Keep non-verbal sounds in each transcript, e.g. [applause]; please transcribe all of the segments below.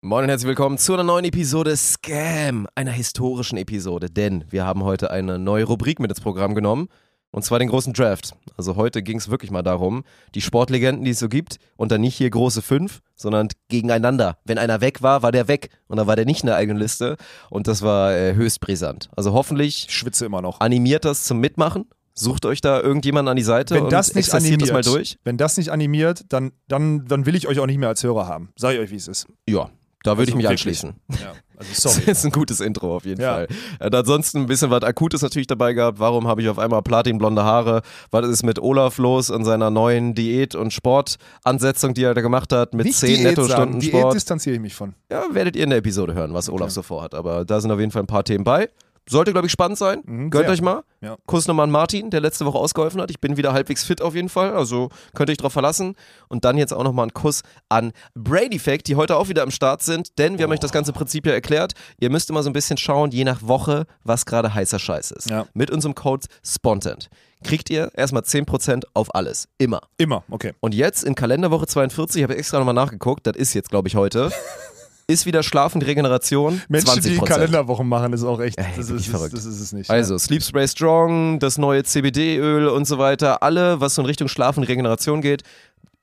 Moin und herzlich willkommen zu einer neuen Episode Scam, einer historischen Episode, denn wir haben heute eine neue Rubrik mit ins Programm genommen. Und zwar den großen Draft. Also heute ging es wirklich mal darum, die Sportlegenden, die es so gibt, und dann nicht hier große fünf, sondern gegeneinander. Wenn einer weg war, war der weg. Und dann war der nicht in der eigenen Liste. Und das war äh, höchst brisant. Also hoffentlich Ich schwitze immer noch. animiert das zum Mitmachen. Sucht euch da irgendjemanden an die Seite Wenn und das nicht animiert, das mal durch. wenn das nicht animiert, dann, dann, dann will ich euch auch nicht mehr als Hörer haben. Sag ich euch, wie es ist. Ja, da würde Also ich mich wirklich. anschließen. Ja, also [laughs] Das sorry. ist ein gutes Intro auf jeden Ja. Fall. Und ansonsten ein bisschen was Akutes natürlich dabei gehabt. Warum habe ich auf einmal platinblonde Haare? Was ist mit Olaf los und seiner neuen Diät- und Sportansetzung, die er da gemacht hat, mit nicht 10 Diät Nettostunden sagen. Diät Sport? distanziere ich mich von. Ja, werdet ihr in der Episode hören, was Olaf so vorhat. Aber da sind auf jeden Fall ein paar Themen bei. Sollte, glaube ich, spannend sein. Mhm, Gönnt sehr. euch mal. Ja. Kuss nochmal an Martin, der letzte Woche ausgeholfen hat. Ich bin wieder halbwegs fit auf jeden Fall. Also könnt ihr euch drauf verlassen. Und dann jetzt auch nochmal einen Kuss an Brady Fact, die heute auch wieder am Start sind. Denn wir haben euch das ganze Prinzip ja erklärt. Ihr müsst immer so ein bisschen schauen, je nach Woche, was gerade heißer Scheiß ist. Ja. Mit unserem Code SPONTANT kriegt ihr erstmal 10% auf alles. Immer. Immer, okay. Und jetzt in Kalenderwoche 42, ich habe extra nochmal nachgeguckt, das ist jetzt, glaube ich, heute, [laughs] ist wieder Schlafen, Regeneration, Menschen, 20%. die Kalenderwochen machen, ist auch echt. Ey, das, ist, verrückt. das ist es nicht. Also Sleep Spray Strong, das neue CBD-Öl und so weiter, alle, was so in Richtung Schlafen, Regeneration geht,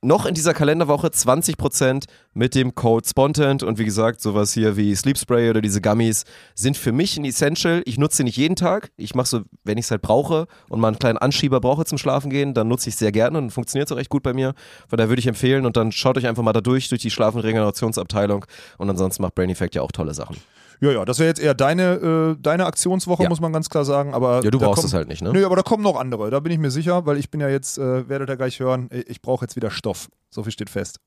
noch in dieser Kalenderwoche 20% mit dem Code Spontant und wie gesagt, sowas hier wie Sleep Spray oder diese Gummies sind für mich ein Essential. Ich nutze sie nicht jeden Tag. Ich mache so, wenn ich es halt brauche und mal einen kleinen Anschieber brauche zum Schlafen gehen, dann nutze ich es sehr gerne und funktioniert es auch echt gut bei mir. Von daher würde ich empfehlen und dann schaut euch einfach mal da durch, durch die Schlafen- und Regenerationsabteilung und ansonsten macht Brain Effect ja auch tolle Sachen. Ja, ja, das wäre jetzt eher deine, äh, deine Aktionswoche, Ja. muss man ganz klar sagen. Aber Ja, du da brauchst kommen- es halt nicht, ne? Nö, aber da kommen noch andere. Da bin ich mir sicher, weil ich bin ja jetzt, äh, werdet ihr gleich hören, ich ich brauche jetzt wieder Stoff. So viel steht fest.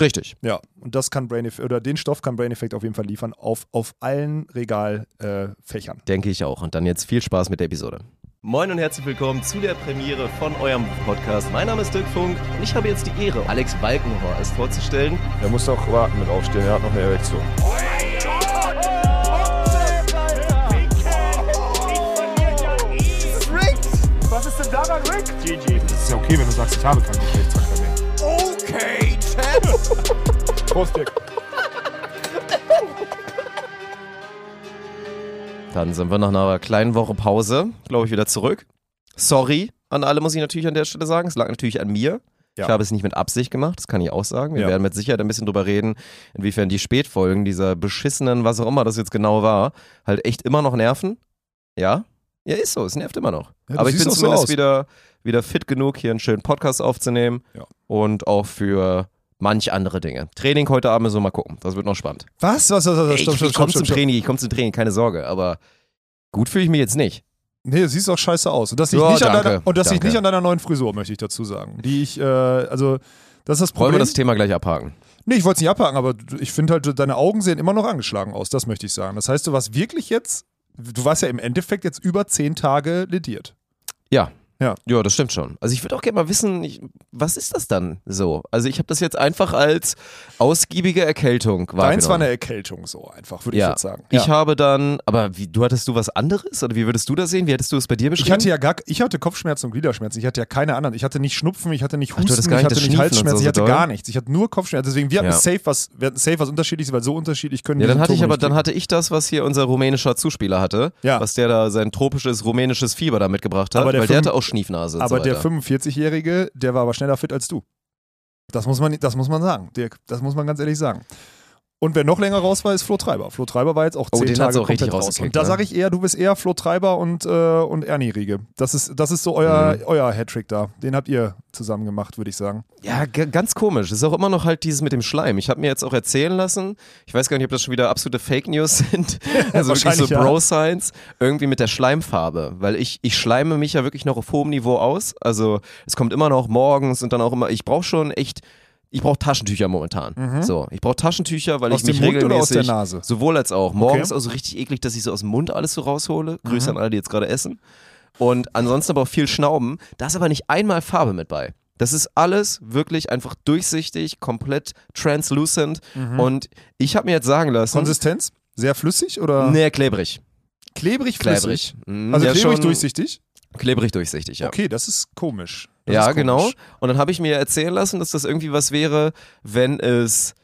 Richtig. Ja, und das kann Brain Effect, oder den Stoff kann Brain Effect auf jeden Fall liefern, auf, auf allen Regalfächern. Äh, Fächern. Denke ich auch. Und dann jetzt viel Spaß mit der Episode. Moin und herzlich willkommen zu der Premiere von eurem Podcast. Mein Name ist Dirk Funk und ich habe jetzt die Ehre, Alex Balkenhorst vorzustellen. Er muss doch warten mit aufstehen, er hat noch eine Erektion. Denn daran, Rick? Das ist ja okay, wenn du sagst, ich habe keinen Geschlechtsverkehr mehr. Okay, Chad. Prost, Dick. Dann sind wir nach einer kleinen Woche Pause, glaube ich, wieder zurück. Sorry an alle, muss ich natürlich an der Stelle sagen. Es lag natürlich an mir. Ja. Ich habe es nicht mit Absicht gemacht, das kann ich auch sagen. Wir Ja. werden mit Sicherheit ein bisschen drüber reden, inwiefern die Spätfolgen dieser beschissenen, was auch immer das jetzt genau war, halt echt immer noch nerven. Ja? Ja, ist so, es nervt immer noch. Ja, Aber ich bin so zumindest aus. wieder, wieder fit genug, hier einen schönen Podcast aufzunehmen. Ja. Und auch für manch andere Dinge. Training heute Abend müssen wir mal gucken. Das wird noch spannend. Was? Was? Was? was? ich Stopp, stopp, ich komme zum stopp. Training, ich komme zum Training, keine Sorge. Aber gut fühle ich mich jetzt nicht. Nee, du siehst auch scheiße aus. Und das liegt, Ja, nicht, an deiner, und das liegt nicht an deiner neuen Frisur, möchte ich dazu sagen. Die ich, äh, also, das ist das Wollen Problem. wir das Thema gleich abhaken? nee, ich wollte es nicht abhaken, aber ich finde halt, deine Augen sehen immer noch angeschlagen aus, das möchte ich sagen. Das heißt, du warst wirklich jetzt, du warst ja im Endeffekt jetzt über zehn Tage lediert. Ja. Ja. Ja, das stimmt schon. Also ich würde auch gerne mal wissen, ich, was ist das dann so? Also ich habe das jetzt einfach als ausgiebige Erkältung Deins war wahrgenommen. eine Erkältung so einfach, würde ja. ich jetzt sagen. Ich habe dann, aber wie, du hattest du was anderes oder wie würdest du das sehen? Wie hättest du es bei dir beschrieben? Ich hatte ja gar, ich hatte Kopfschmerzen und Gliederschmerzen. Ich hatte ja keine anderen. Ich hatte nicht Schnupfen, ich hatte nicht Ach, Husten, gar ich hatte nicht Halsschmerzen, so ich hatte doll? gar nichts. Ich hatte nur Kopfschmerzen. Deswegen, wir hatten Ja. safe was, wir hatten safe was unterschiedliches, weil so unterschiedlich können die ja, dann hatte ich aber, dann hatte ich das, was hier unser rumänischer Zuspieler hatte, Ja. was der da sein tropisches rumänisches Fieber da mitgebracht hat, Aber der weil der hatte auch Schniefnase Aber so der weiter. 45-Jährige, der war aber schneller fit als du. Das muss man, das muss man sagen, Dirk. Das muss man ganz ehrlich sagen. Und wer noch länger raus war, ist Flo Treiber. Flo Treiber war jetzt auch Oh, zehn den Tage richtig komplett raus. Und da ne? sage ich eher, du bist eher Flo Treiber und, äh, und Ernie Riege. Das ist, das ist so euer, Mhm. euer Hattrick da. Den habt ihr zusammen gemacht, würde ich sagen. Ja, ganz komisch. Es ist auch immer noch halt dieses mit dem Schleim. Ich habe mir jetzt auch erzählen lassen, ich weiß gar nicht, ob das schon wieder absolute Fake News [laughs] sind, also wirklich so ja. Bro-Science, irgendwie mit der Schleimfarbe. Weil ich, ich schleime mich ja wirklich noch auf hohem Niveau aus. Also es kommt immer noch morgens und dann auch immer, ich brauche schon echt, ich brauche Taschentücher momentan. So, ich brauche Taschentücher, weil Mhm. Aus ich mich Mund oder aus regelmäßig... der Nase? Sowohl als auch. Morgens auch so richtig eklig, dass ich so aus dem Mund alles so raushole. Grüße Mhm. an alle, die jetzt gerade essen. Und ansonsten aber auch viel Schnauben. Da ist aber nicht einmal Farbe mit bei. Das ist alles wirklich einfach durchsichtig, komplett translucent. Und ich habe mir jetzt sagen lassen. Konsistenz? Sehr flüssig oder Nee, klebrig. klebrig flüssig? Klebrig. Mhm, Also ja, klebrig durchsichtig? Klebrig durchsichtig, ja. Okay, das ist komisch. Das ja, genau. Und dann habe ich mir erzählen lassen, dass das irgendwie was wäre, wenn es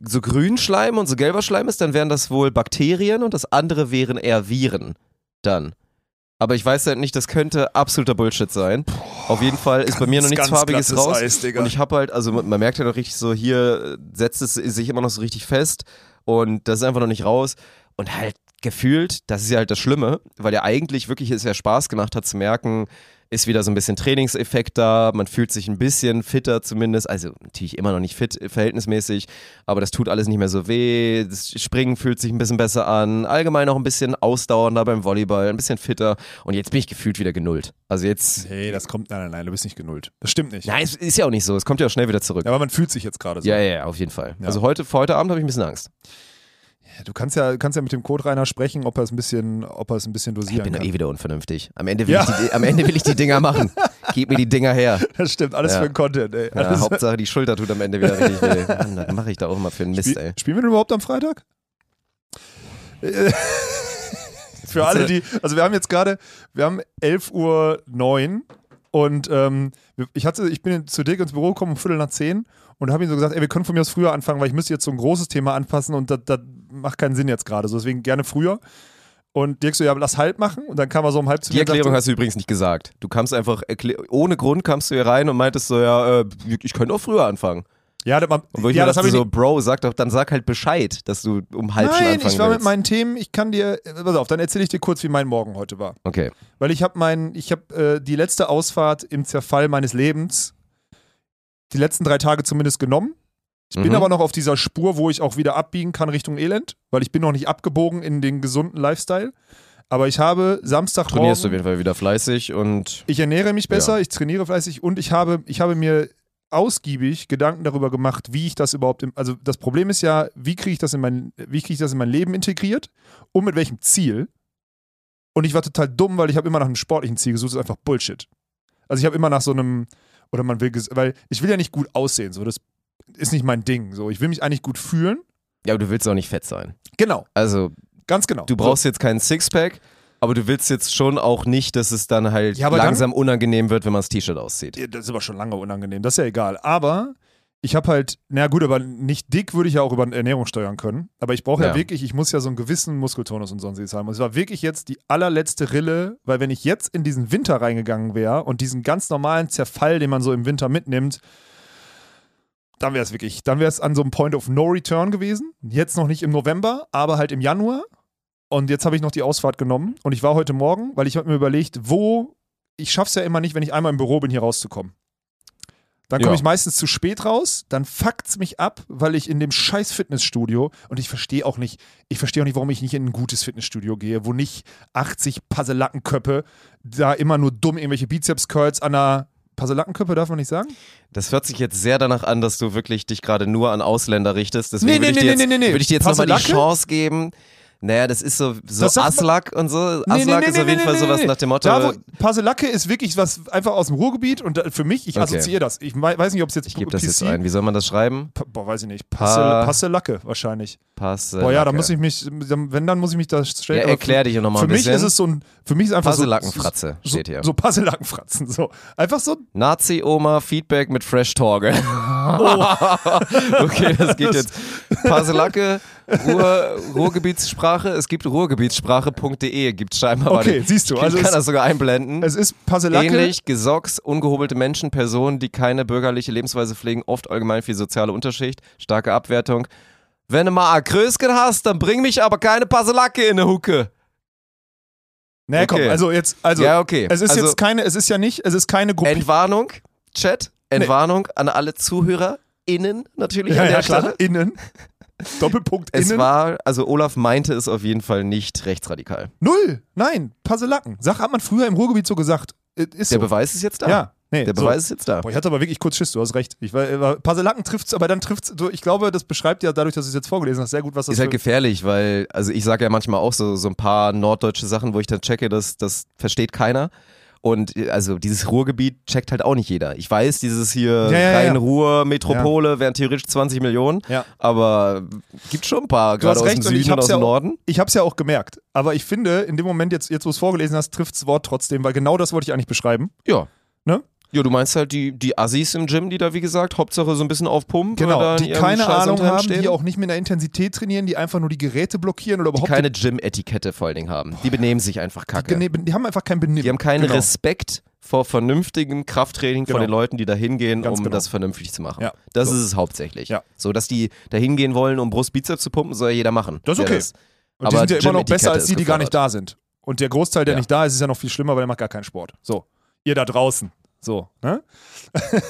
so Grünschleim und so gelber Schleim ist, dann wären das wohl Bakterien und das andere wären eher Viren. Dann. Aber ich weiß halt nicht, das könnte absoluter Bullshit sein. Auf jeden Fall ist bei mir noch Ganz, nichts ganz Farbiges raus. Eis, Digga. und ich habe halt, also man merkt ja noch richtig so, hier setzt es sich immer noch so richtig fest und das ist einfach noch nicht raus. Und halt gefühlt, das ist ja halt das Schlimme, weil ja eigentlich wirklich es ja Spaß gemacht hat zu merken, ist wieder so ein bisschen Trainingseffekt da, man fühlt sich ein bisschen fitter zumindest, also natürlich immer noch nicht fit verhältnismäßig, aber das tut alles nicht mehr so weh, das Springen fühlt sich ein bisschen besser an, allgemein auch ein bisschen ausdauernder beim Volleyball, ein bisschen fitter und jetzt bin ich gefühlt wieder genullt. Also jetzt, Nee, das kommt, nein, nein, nein, du bist nicht genullt. Das stimmt nicht. nein, es ist ja auch nicht so, es kommt ja auch schnell wieder zurück. Ja, aber man fühlt sich jetzt gerade so. Ja, ja, ja, auf jeden Fall. Ja. Also heute, für heute Abend habe ich ein bisschen Angst. Du kannst ja, kannst ja mit dem Code-Rainer sprechen, ob er es ein bisschen, ob er es ein bisschen Ich dosieren bin doch kann. eh wieder unvernünftig. Am Ende will, Ja. ich, die, am Ende will ich die Dinger machen. Gib mir die Dinger her. [laughs] Das stimmt, alles Ja. für den Content, ey. Ja, Hauptsache die Schulter tut am Ende wieder richtig weh. [laughs] Mann, das mache ich da auch immer für einen Mist, ey. Spiel, spielen wir denn überhaupt am Freitag? [laughs] Für alle, die, also wir haben jetzt gerade, wir haben 11.09 Uhr und ähm, ich, hatte, ich bin zu Dirk ins Büro gekommen um Viertel nach zehn und habe ihm so gesagt, ey, wir können von mir aus früher anfangen, weil ich müsste jetzt so ein großes Thema anpassen und das, das macht keinen Sinn jetzt gerade, so deswegen gerne früher. Und Dirk so, ja, lass halt machen und dann kam er so um halb zu Die Erklärung hast du übrigens nicht gesagt. Du kamst einfach, ohne Grund kamst du hier rein und meintest so, ja, äh, ich könnte auch früher anfangen. ja, das, Und wo ich ja, mir das dachte habe ich so, Bro, sag doch, dann sag halt Bescheid, dass du um halb Nein, anfangen ich war willst. mit meinen Themen, ich kann dir, äh, pass auf, dann erzähle ich dir kurz, wie mein Morgen heute war. okay. Weil ich habe mein, ich habe äh, die letzte Ausfahrt im Zerfall meines Lebens, die letzten drei Tage zumindest genommen. Ich bin Mhm. aber noch auf dieser Spur, wo ich auch wieder abbiegen kann Richtung Elend, weil ich bin noch nicht abgebogen in den gesunden Lifestyle. Aber ich habe Samstagmorgen, Trainierst du auf jeden Fall wieder fleißig und ich ernähre mich besser, Ja. ich trainiere fleißig und ich habe, ich habe mir ausgiebig Gedanken darüber gemacht, wie ich das überhaupt, im, also das Problem ist ja, wie kriege ich das in mein, wie kriege ich das in mein Leben integriert und mit welchem Ziel. Und ich war total dumm, weil ich habe immer nach einem sportlichen Ziel gesucht, das ist einfach Bullshit. Also ich habe immer nach so einem, oder man will, weil ich will ja nicht gut aussehen, so das ist nicht mein Ding, so ich will mich eigentlich gut fühlen. ja, aber du willst auch nicht fett sein. Genau, Also, ganz genau. du brauchst jetzt keinen Sixpack, aber du willst jetzt schon auch nicht, dass es dann halt Ja, aber dann- langsam unangenehm wird, wenn man das T-Shirt auszieht. Ja, Das ist aber schon lange unangenehm, das ist ja egal. Aber ich habe halt, na gut, aber nicht dick würde ich ja auch über Ernährung steuern können. Aber ich brauche ja. Ja. wirklich, ich muss ja so einen gewissen Muskeltonus und sonstiges haben. Und es war wirklich jetzt die allerletzte Rille, weil wenn ich jetzt in diesen Winter reingegangen wäre und diesen ganz normalen Zerfall, den man so im Winter mitnimmt, dann wäre es wirklich, dann wäre es an so einem Point of No Return gewesen. Jetzt noch nicht im November, aber halt im Januar. Und jetzt habe ich noch die Ausfahrt genommen und ich war heute Morgen, weil ich habe mir überlegt, wo, ich schaff's ja immer nicht, wenn ich einmal im Büro bin, hier rauszukommen. Dann komme Ja. ich meistens zu spät raus, dann fuckt's mich ab, weil ich in dem scheiß Fitnessstudio und ich verstehe auch nicht, ich verstehe auch nicht, warum ich nicht in ein gutes Fitnessstudio gehe, wo nicht 80 Passelackenköppe da immer nur dumm irgendwelche Bizeps-Curls an einer Passelackenköppe, darf man nicht sagen? Das hört sich jetzt sehr danach an, dass du wirklich dich gerade nur an Ausländer richtest. Deswegen Nee, nee, würde ich, nee, dir jetzt- nee, nee, nee. ich dir jetzt nochmal die? Chance geben. Naja, das ist so, so Aslak und so. Nee, Aslak nee, ist nee, auf jeden Fall sowas nach dem Motto. Da, wo Passelacke ist wirklich was einfach aus dem Ruhrgebiet und da, für mich, ich Okay. assoziiere das. Ich wei- weiß nicht, ob es jetzt ich gebe das PC jetzt ein. Wie soll man das schreiben? Pa- Boah, weiß ich nicht. Pa- Passe, Passelacke wahrscheinlich. Passe. Boah, ja, da muss ich mich, wenn, dann muss ich mich da stellen. Ja, erklär dich nochmal Für ein mich bisschen. ist es so ein, für mich ist einfach so. Passelackenfratze so, steht hier. So Passelackenfratzen, so. Einfach so. Nazi-Oma Feedback mit Fresh Torge. [laughs] Oh. [laughs] okay, das geht jetzt. Paselacke, Ruhr, Ruhrgebietssprache. Es gibt ruhrgebietssprache.de, gibt scheinbar. Okay, siehst du, Ich also kann das sogar einblenden. Es ist Passelacke. Ähnlich, Gesocks, ungehobelte Menschen, Personen, die keine bürgerliche Lebensweise pflegen, oft allgemein für die soziale Unterschicht, starke Abwertung. Wenn du mal ein Krösken hast, dann bring mich aber keine Paselacke in eine Hucke. Nee, komm, Okay. also jetzt, also. ja, okay. Es ist also, jetzt keine, es ist ja nicht, es ist keine Gruppe. Entwarnung, Chat, Entwarnung an alle ZuhörerInnen natürlich ja, an der ja, klar. Stelle. Innen. Doppelpunkt Es innen. war, also Olaf meinte es auf jeden Fall nicht rechtsradikal. Null. Nein, Paselacken. Sag, hat man früher im Ruhrgebiet so gesagt. Äh, Ist Der so. Beweis ist jetzt da. Ja, nee. Der so. Beweis ist jetzt da. Boah, ich hatte aber wirklich kurz Schiss, du hast recht. Ich war, war, Paselacken trifft's, aber dann trifft's, so, ich glaube, das beschreibt ja dadurch, dass du es jetzt vorgelesen hast, sehr gut, was das Ist halt für, gefährlich, weil, also ich sage ja manchmal auch so, so ein paar norddeutsche Sachen, wo ich dann checke, das, das versteht keiner. Und also dieses Ruhrgebiet checkt halt auch nicht jeder. Ich weiß, dieses hier Ja, ja, ja. Rhein-Ruhr-Metropole wären theoretisch 20 Millionen, Ja. aber gibt schon ein paar, gerade aus dem Süden und aus ja dem auch- Norden. Ich habe es ja auch gemerkt. Aber ich finde, in dem Moment, jetzt, jetzt wo du es vorgelesen hast, trifft das Wort trotzdem, weil genau das wollte ich eigentlich beschreiben. Ja. Ne? Ja, du meinst halt die, die Assis im Gym, die da, wie gesagt, Hauptsache so ein bisschen aufpumpen. Genau, die keine Ahnung haben, stehen, die auch nicht mit einer Intensität trainieren, die einfach nur die Geräte blockieren oder die überhaupt keine Gym-Etikette vor allen Dingen haben. Die benehmen sich einfach kacke. die, die haben einfach kein Benimm. Die haben keinen Genau. Respekt vor vernünftigem Krafttraining Genau. von den Leuten, die da hingehen, um genau. das vernünftig zu machen. Ja. Das So. ist es hauptsächlich. Ja. So, dass die da hingehen wollen, um Brust-Bizeps zu pumpen, soll ja jeder machen. Das ist okay. Und die aber sind ja immer noch besser als die, die gar nicht da sind. Und der Großteil, der Ja. nicht da ist, ist ja noch viel schlimmer, weil der macht gar keinen Sport. So. Ihr da draußen. So, ne? [laughs]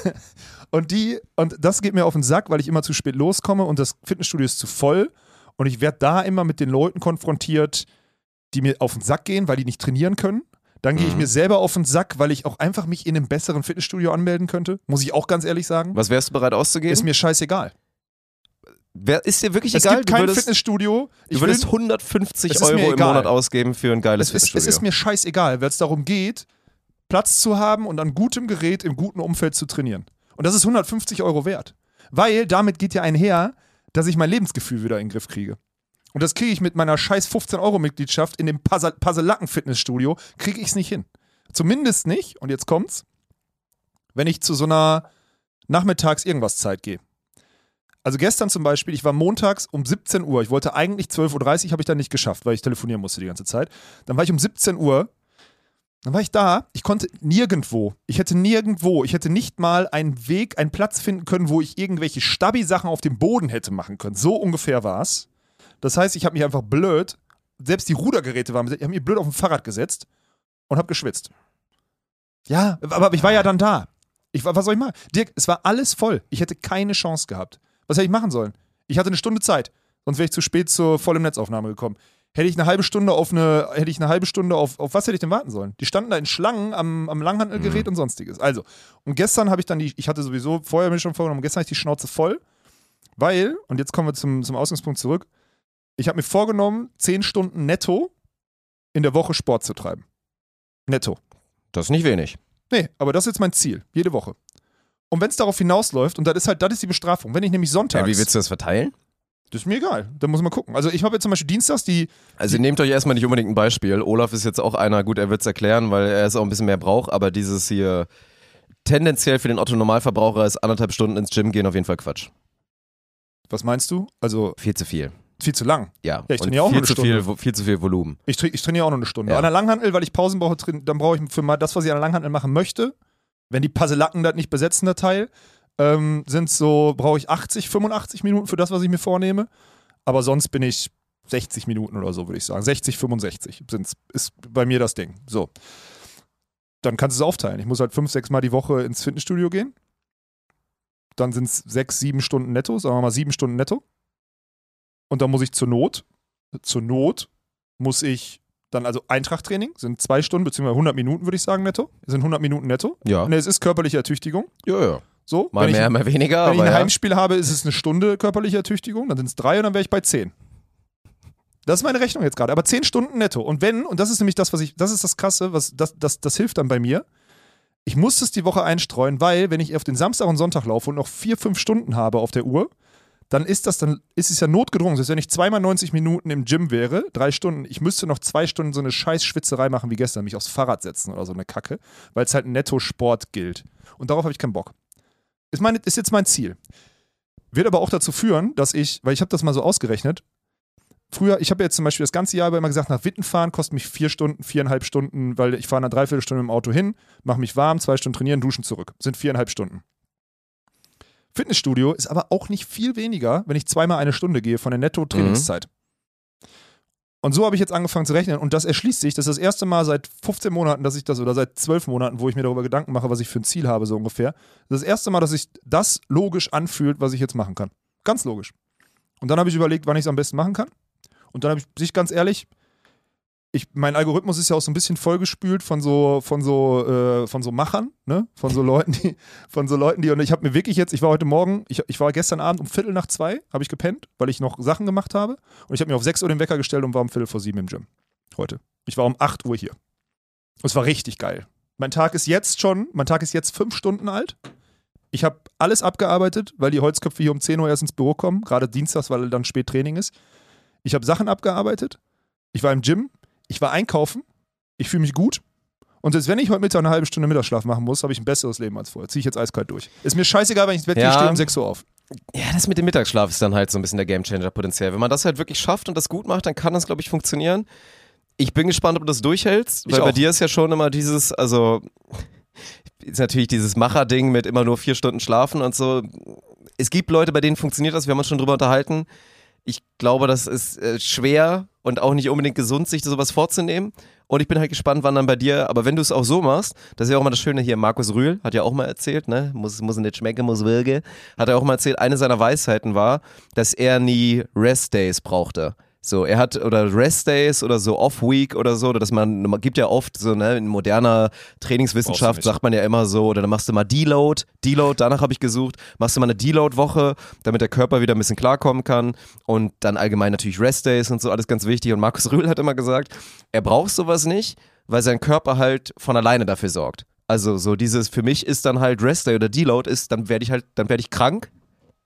und die, und das geht mir auf den Sack, weil ich immer zu spät loskomme und das Fitnessstudio ist zu voll. Und ich werde da immer mit den Leuten konfrontiert, die mir auf den Sack gehen, weil die nicht trainieren können. Dann gehe ich Mhm. mir selber auf den Sack, weil ich auch einfach mich in einem besseren Fitnessstudio anmelden könnte. Muss ich auch ganz ehrlich sagen. Was wärst du bereit auszugeben? Ist mir scheißegal. Wer, ist dir wirklich Es egal? gibt Du kein würdest, Fitnessstudio. du Ich würdest will, 150 Es ist mir Euro im. Monat ausgeben für ein geiles es, ist, es Fitnessstudio. ist mir scheißegal, weil es darum geht, Platz zu haben und an gutem Gerät im guten Umfeld zu trainieren. Und das ist 150 Euro wert. Weil damit geht ja einher, dass ich mein Lebensgefühl wieder in den Griff kriege. Und das kriege ich mit meiner scheiß 15 Euro Mitgliedschaft in dem Puzzle- Puzzle-Lacken-Fitnessstudio, kriege ich es nicht hin. Zumindest nicht, und jetzt kommt's, wenn ich zu so einer Nachmittags-Irgendwas-Zeit gehe. Also gestern zum Beispiel, ich war montags um 17 Uhr. Ich wollte eigentlich 12.30 Uhr, habe ich dann nicht geschafft, weil ich telefonieren musste die ganze Zeit. Dann war ich um 17 Uhr. Dann war ich da. Ich konnte nirgendwo. Ich hätte nirgendwo. Ich hätte nicht mal einen Weg, einen Platz finden können, wo ich irgendwelche Stabi-Sachen auf dem Boden hätte machen können. So ungefähr war es. Das heißt, ich habe mich einfach blöd, selbst die Rudergeräte waren, ich habe mich blöd auf dem Fahrrad gesetzt und habe geschwitzt. Ja, aber ich war ja dann da. Ich was soll ich machen? Dirk, es war alles voll. Ich hätte keine Chance gehabt. Was hätte ich machen sollen? Ich hatte eine Stunde Zeit. Sonst wäre ich zu spät zur vollen Netzaufnahme gekommen. Hätte ich eine halbe Stunde auf eine, hätte ich eine halbe Stunde auf, auf was hätte ich denn warten sollen? Die standen da in Schlangen am, am Langhandelgerät und sonstiges. Also, und gestern habe ich dann die, ich hatte sowieso vorher mir schon vorgenommen, gestern hatte ich die Schnauze voll, weil, und jetzt kommen wir zum, zum Ausgangspunkt zurück, ich habe mir vorgenommen, 10 Stunden netto in der Woche Sport zu treiben. Netto. das ist nicht wenig. Nee, aber das ist jetzt mein Ziel, jede Woche. Und wenn es darauf hinausläuft, und das ist halt, das ist die Bestrafung, wenn ich nämlich sonntags. Ja, wie willst du das verteilen? Das ist mir egal, da muss man gucken. Also ich habe jetzt zum Beispiel dienstags die, Also nehmt euch erstmal nicht unbedingt ein Beispiel. Olaf ist jetzt auch einer, gut, er wird es erklären, weil er es auch ein bisschen mehr braucht, aber dieses hier tendenziell für den Otto-Normalverbraucher ist anderthalb Stunden ins Gym gehen auf jeden Fall Quatsch. was meinst du? Also Viel zu viel. viel zu lang. Ja, Ja, ich trainiere auch viel nur eine viel, Vo- viel zu viel Volumen. Ich, tra ich trainiere auch noch eine Stunde. Ja. An der Langhantel, weil ich Pausen brauche, dann brauche ich für mal das, was ich an der Langhantel machen möchte. Wenn die Puzzle-Lacken das nicht besetzen, der Teil, ähm, sind so, brauche ich 80, 85 Minuten für das, was ich mir vornehme. Aber sonst bin ich 60 Minuten oder so, würde ich sagen. 60, 65 sind's, ist bei mir das Ding. So. Dann kannst du es aufteilen. Ich muss halt fünf, sechs Mal die Woche ins Fitnessstudio gehen. Dann sind es sechs, sieben Stunden netto, sagen wir mal sieben Stunden netto. Und dann muss ich zur Not, zur Not muss ich dann, also Eintrachttraining sind zwei Stunden, beziehungsweise 100 Minuten, würde ich sagen, netto. Sind 100 Minuten netto. Ja, Und es ist körperliche Ertüchtigung. ja, ja. So. Mal mehr, ich, mal weniger, wenn ich ein ja. Heimspiel habe, ist es eine Stunde körperliche Ertüchtigung, dann sind es drei und dann wäre ich bei zehn. Das ist meine Rechnung jetzt gerade. Aber zehn Stunden netto. Und wenn, und das ist nämlich das, was ich, das ist das Krasse, was, das, das, das hilft dann bei mir. Ich muss es die Woche einstreuen, weil, wenn ich auf den Samstag und Sonntag laufe und noch vier, fünf Stunden habe auf der Uhr, dann ist das, dann ist es ja notgedrungen. Heißt, wenn ich zweimal 90 Minuten im Gym wäre, drei Stunden, ich müsste noch zwei Stunden so eine scheiß Schwitzerei machen wie gestern, mich aufs Fahrrad setzen oder so eine Kacke, weil es halt Netto-Sport gilt. Und darauf habe ich keinen Bock. Ist, meine, ist jetzt mein Ziel. Wird aber auch dazu führen, dass ich, weil ich habe das mal so ausgerechnet, früher, ich habe jetzt zum Beispiel das ganze Jahr immer gesagt, nach Witten fahren kostet mich vier Stunden, viereinhalb Stunden, weil ich fahre eine Dreiviertelstunde im Auto hin, mache mich warm, zwei Stunden trainieren, duschen zurück. Sind viereinhalb Stunden. Fitnessstudio ist aber auch nicht viel weniger, wenn ich zweimal eine Stunde gehe von der Netto-Trainingszeit. Und so habe ich jetzt angefangen zu rechnen und das erschließt sich. Das ist das erste Mal seit 15 Monaten, dass ich das, oder seit 12 Monaten, wo ich mir darüber Gedanken mache, was ich für ein Ziel habe, so ungefähr. Das ist das erste Mal, dass sich das logisch anfühlt, was ich jetzt machen kann. Ganz logisch. Und dann habe ich überlegt, wann ich es am besten machen kann. Und dann habe ich, sich ganz ehrlich, ich, mein Algorithmus ist ja auch so ein bisschen vollgespült von so, von so, äh, von so Machern, ne? Von so Leuten, die, von so Leuten, die, und ich habe mir wirklich jetzt, ich war heute Morgen, ich, ich war gestern Abend um Viertel nach zwei, habe ich gepennt, weil ich noch Sachen gemacht habe. Und ich habe mir auf 6 Uhr den Wecker gestellt und war um Viertel vor sieben im Gym. Heute. Ich war um 8 Uhr hier. Es war richtig geil. Mein Tag ist jetzt schon, mein Tag ist jetzt fünf Stunden alt. Ich habe alles abgearbeitet, weil die Holzköpfe hier um 10 Uhr erst ins Büro kommen, gerade dienstags, weil dann spät Training ist. Ich habe Sachen abgearbeitet. Ich war im Gym. Ich war einkaufen. Ich fühle mich gut. Und selbst wenn ich heute Mittag eine halbe Stunde Mittagsschlaf machen muss, habe ich ein besseres Leben als vorher. Ziehe ich jetzt eiskalt durch. Ist mir scheißegal, wenn ich ins Bett gehe, Ja. stehe um 6 Uhr auf. Ja, das mit dem Mittagsschlaf ist dann halt so ein bisschen der Gamechanger potenziell. Wenn man das halt wirklich schafft und das gut macht, dann kann das, glaube ich, funktionieren. Ich bin gespannt, ob du das durchhältst, Ich weil bei auch. dir ist ja schon immer dieses, also ist natürlich dieses Macher-Ding mit immer nur vier Stunden schlafen und so. Es gibt Leute, bei denen funktioniert das, wir haben uns schon drüber unterhalten. Ich glaube, das ist äh, schwer und auch nicht unbedingt gesund, sich sowas vorzunehmen. Und ich bin halt gespannt, wann dann bei dir, aber wenn du es auch so machst, das ist ja auch mal das Schöne hier, Markus Rühl hat ja auch mal erzählt, ne, muss, muss nicht schmecken, muss wirke, hat er auch mal erzählt, eine seiner Weisheiten war, dass er nie Rest-Days brauchte. So, er hat, oder Rest-Days oder so Off-Week oder so, oder dass man, man gibt ja oft so, ne, in moderner Trainingswissenschaft sagt man ja immer so, oder dann machst du mal Deload, Deload, danach habe ich gesucht, machst du mal eine Deload-Woche, damit der Körper wieder ein bisschen klarkommen kann und dann allgemein natürlich Rest-Days und so, alles ganz wichtig und Markus [laughs] Rühl hat immer gesagt, er braucht sowas nicht, weil sein Körper halt von alleine dafür sorgt. Also so dieses, für mich ist dann halt Rest-Day oder Deload ist, dann werde ich halt, dann werde ich krank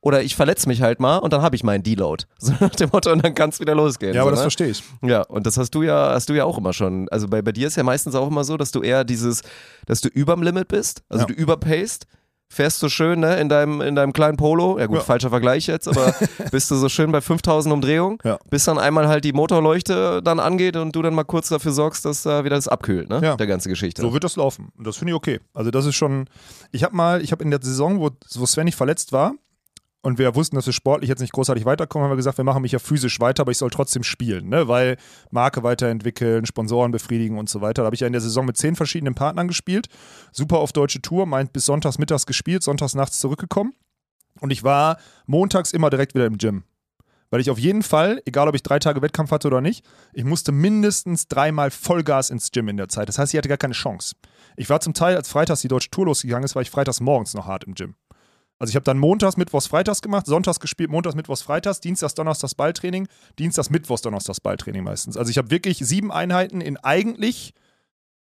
oder ich verletze mich halt mal und dann habe ich meinen Deload. [laughs] So nach dem Motto und dann kann es wieder losgehen. Ja, aber so, das ne? verstehe ich. Ja, und das hast du ja, hast du ja auch immer schon. Also bei, bei dir ist ja meistens auch immer so, dass du eher dieses, dass du überm Limit bist, also Ja. du überpaced, fährst so schön, ne, in deinem, in deinem kleinen Polo, ja gut, Ja. falscher Vergleich jetzt, aber [laughs] bist du so schön bei 5000 Umdrehungen, Ja. bis dann einmal halt die Motorleuchte dann angeht und du dann mal kurz dafür sorgst, dass da wieder das abkühlt, ne, Ja. der ganze Geschichte. So wird das laufen. Und das finde ich okay. Also das ist schon. Ich habe mal, ich habe in der Saison, wo, wo Sven nicht verletzt war und wir wussten, dass wir sportlich jetzt nicht großartig weiterkommen, haben wir gesagt, wir machen mich ja physisch weiter, aber ich soll trotzdem spielen, ne? Weil Marke weiterentwickeln, Sponsoren befriedigen und so weiter. Da habe ich ja in der Saison mit zehn verschiedenen Partnern gespielt. Super auf deutsche Tour, meint bis sonntags mittags gespielt, sonntags nachts zurückgekommen. Und ich war montags immer direkt wieder im Gym. Weil ich auf jeden Fall, egal ob ich drei Tage Wettkampf hatte oder nicht, ich musste mindestens dreimal Vollgas ins Gym in der Zeit. Das heißt, ich hatte gar keine Chance. Ich war zum Teil, als freitags die deutsche Tour losgegangen ist, war ich freitags morgens noch hart im Gym. Also ich habe dann montags, mittwochs, freitags gemacht, sonntags gespielt, montags, mittwochs, freitags, dienstags, donnerstags Balltraining, dienstags, mittwochs, donnerstags Balltraining meistens. Also ich habe wirklich sieben Einheiten in eigentlich,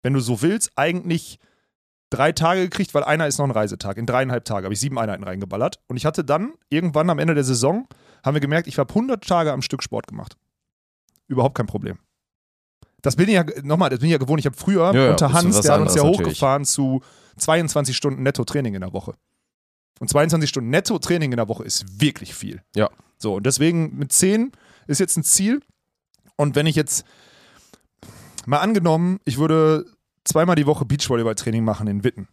wenn du so willst, eigentlich drei Tage gekriegt, weil einer ist noch ein Reisetag. In dreieinhalb Tage habe ich sieben Einheiten reingeballert. Und ich hatte dann irgendwann am Ende der Saison, haben wir gemerkt, ich habe 100 Tage am Stück Sport gemacht. Überhaupt kein Problem. Das bin ich ja, nochmal, das bin ich ja gewohnt. Ich habe früher Ja, unter Hans, der hat uns ja anderes natürlich. hochgefahren zu 22 Stunden Netto-Training in der Woche. Und 22 Stunden Netto-Training in der Woche ist wirklich viel. Ja. So, und deswegen mit 10 ist jetzt ein Ziel. Und wenn ich jetzt mal angenommen, ich würde zweimal die Woche Beachvolleyball-Training machen in Witten.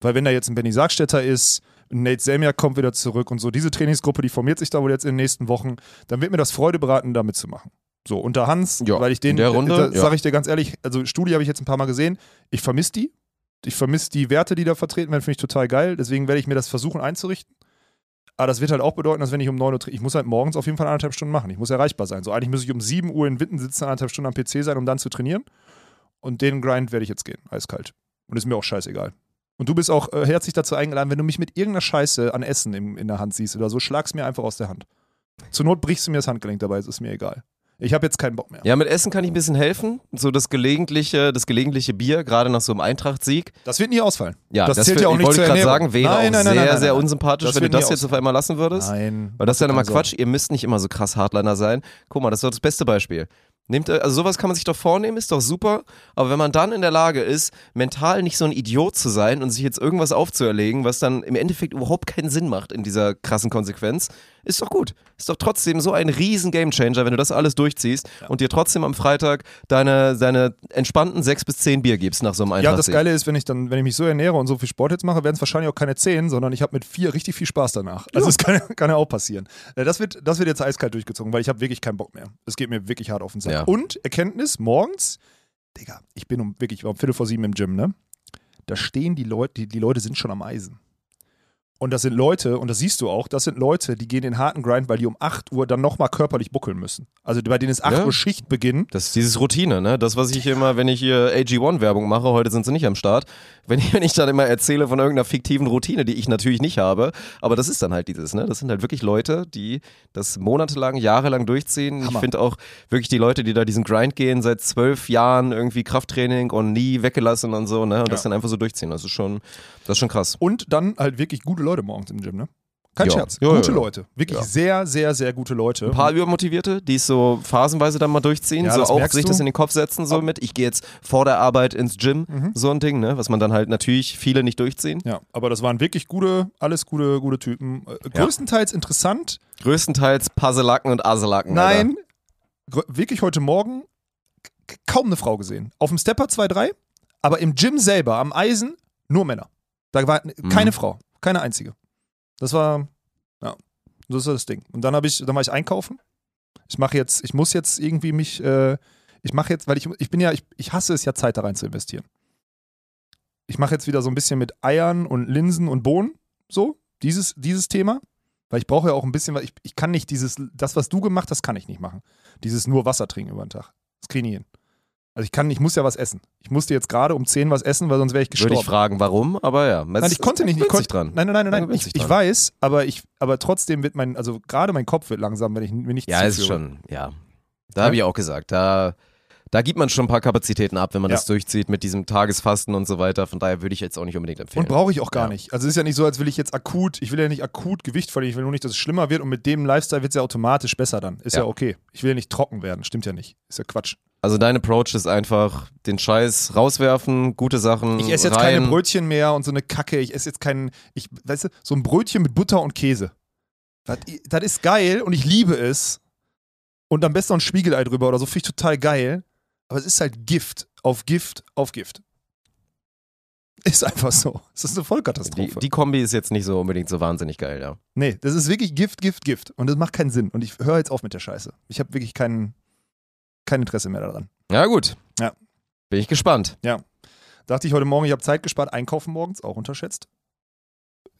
Weil wenn da jetzt ein Benny Sargstetter ist, ein Nate Selmiak kommt wieder zurück und so, diese Trainingsgruppe, die formiert sich da wohl jetzt in den nächsten Wochen, dann wird mir das Freude beraten, da mitzumachen. So, unter Hans, Ja, weil ich den, ja. sage ich dir ganz ehrlich, also Studie habe ich jetzt ein paar Mal gesehen, ich vermisse die. Ich vermisse die Werte, die da vertreten werden, finde ich total geil. Deswegen werde ich mir das versuchen einzurichten. Aber das wird halt auch bedeuten, dass wenn ich um 9 Uhr, tra- ich muss halt morgens auf jeden Fall anderthalb Stunden machen. Ich muss erreichbar sein. So eigentlich muss ich um 7 Uhr in Witten sitzen, anderthalb Stunden am PC sein, um dann zu trainieren. Und den Grind werde ich jetzt gehen, eiskalt. Und ist mir auch scheißegal. Und du bist auch äh, herzlich dazu eingeladen, wenn du mich mit irgendeiner Scheiße an Essen im, in der Hand siehst oder so, schlag's mir einfach aus der Hand. Zur Not brichst du mir das Handgelenk dabei, es ist mir egal. Ich habe jetzt keinen Bock mehr. Ja, mit Essen kann ich ein bisschen helfen. So das gelegentliche, das gelegentliche Bier, gerade nach so einem Eintracht-Sieg. Das wird nie ausfallen. Ja, Das zählt wär- ja auch ich nicht wollte zur gerade Ernährung. sagen, wäre Nein, auch nein, nein, sehr, nein, sehr unsympathisch, Das wenn du das jetzt auf einmal lassen würdest. Nein. Weil das ist ja Sorge. Quatsch, ihr müsst nicht immer so krass Hardliner sein. Guck mal, das ist doch das beste Beispiel. Nehmt, äh, also sowas kann man sich doch vornehmen, ist doch super, aber wenn man dann in der Lage ist, mental nicht so ein Idiot zu sein und sich jetzt irgendwas aufzuerlegen, was dann im Endeffekt überhaupt keinen Sinn macht in dieser krassen Konsequenz, ist doch gut. Ist doch trotzdem so ein riesen Gamechanger, wenn du das alles durchziehst und dir trotzdem am Freitag deine, deine entspannten sechs bis zehn Bier gibst nach so einem Ja, Eintracht. das Geile ist, wenn ich dann, wenn ich mich so ernähre und so viel Sport jetzt mache, werden es wahrscheinlich auch keine 10, sondern ich habe mit vier richtig viel Spaß danach. Also das kann, kann ja auch passieren. Äh, Das wird, das wird jetzt eiskalt durchgezogen, weil ich habe wirklich keinen Bock mehr. Es geht mir wirklich hart auf den Sack. Ja. Und Erkenntnis, morgens, Digga, ich bin um wirklich um Viertel vor sieben im Gym, ne? Da stehen die Leute, die, die Leute sind schon am Eisen. Und das sind Leute, und das siehst du auch, das sind Leute, die gehen den harten Grind, weil die um 8 Uhr dann nochmal körperlich buckeln müssen. Also bei denen ist 8 Ja. Uhr Schichtbeginn. Das ist dieses Routine, ne? Das, was ich immer, wenn ich hier AG1-Werbung mache, heute sind sie nicht am Start, wenn ich, [laughs] wenn ich dann immer erzähle von irgendeiner fiktiven Routine, die ich natürlich nicht habe, aber das ist dann halt dieses, ne? Das sind halt wirklich Leute, die das monatelang, jahrelang durchziehen. Ich Hammer. finde auch wirklich die Leute, die da diesen Grind gehen, seit zwölf Jahren irgendwie Krafttraining und nie weggelassen und so, ne? Und das Ja. dann einfach so durchziehen. Das ist schon, das ist schon krass. Und dann halt wirklich gute Leute morgens im Gym, ne? Kein Ja. Scherz. Ja, gute ja, ja. Leute. Wirklich Ja. sehr, sehr, sehr gute Leute. Ein paar Übermotivierte, die es so phasenweise dann mal durchziehen, Ja, so auch sich du. das in den Kopf setzen, so mit, ich gehe jetzt vor der Arbeit ins Gym, Mhm. so ein Ding, ne? Was man dann halt natürlich viele nicht durchziehen. ja, aber das waren wirklich gute, alles gute, gute Typen. Äh, Ja. Größtenteils interessant. Größtenteils Puzzelacken und Aselacken. Nein, wirklich heute Morgen kaum eine Frau gesehen. Auf dem Stepper 2-3, aber im Gym selber, am Eisen, nur Männer. Da war keine Mhm. Frau, keine einzige. Das war, ja, das ist das Ding. Und dann habe ich, dann war ich einkaufen. Ich mache jetzt, ich muss jetzt irgendwie mich, äh, ich mache jetzt, weil ich, ich bin ja, ich, ich hasse es ja, Zeit da rein zu investieren. Ich mache jetzt wieder so ein bisschen mit Eiern und Linsen und Bohnen, so, dieses, dieses Thema. Weil ich brauche ja auch ein bisschen, weil ich, ich kann nicht dieses, das, was du gemacht hast, kann ich nicht machen. Dieses nur Wasser trinken über den Tag. Das kriege ich nicht hin. Also ich kann, ich muss ja was essen. Ich musste jetzt gerade um 10 was essen, weil sonst wäre ich Würde gestorben. ich fragen, warum, aber ja. Nein, ich konnte nicht. Ich konnte, dran. Nein, nein, nein, nein. Ich, ich weiß, aber ich, aber trotzdem wird mein, also gerade mein Kopf wird langsam, wenn ich mir nicht Ja, ist zuführe. schon, ja. Da habe ich auch gesagt, da, da gibt man schon ein paar Kapazitäten ab, wenn man Ja. das durchzieht mit diesem Tagesfasten und so weiter. Von daher würde ich jetzt auch nicht unbedingt empfehlen. Und brauche ich auch gar Ja. nicht. Also es ist ja nicht so, als will ich jetzt akut, ich will ja nicht akut Gewicht verlieren, ich will nur nicht, dass es schlimmer wird und mit dem Lifestyle wird es ja automatisch besser dann. Ist ja. Ja. okay. Ich will ja nicht trocken werden, stimmt ja nicht. Ist ja Quatsch. Also dein Approach ist einfach den Scheiß rauswerfen, gute Sachen Ich esse jetzt rein. keine Brötchen mehr und so eine Kacke. Ich esse jetzt keinen, ich, weißt du, so ein Brötchen mit Butter und Käse. Das, das ist geil und ich liebe es. Und am besten noch ein Spiegelei drüber oder so, finde ich total geil. Aber es ist halt Gift auf Gift auf Gift. Ist einfach so. Es ist eine Die, Vollkatastrophe. die Kombi ist jetzt nicht so unbedingt so wahnsinnig geil, ja. nee, das ist wirklich Gift, Gift, Gift. Und das macht keinen Sinn. Und ich höre jetzt auf mit der Scheiße. Ich habe wirklich kein, kein Interesse mehr daran. Ja, gut. Ja. Bin ich gespannt. Dachte ich heute Morgen, ich habe Zeit gespart, einkaufen morgens, auch unterschätzt.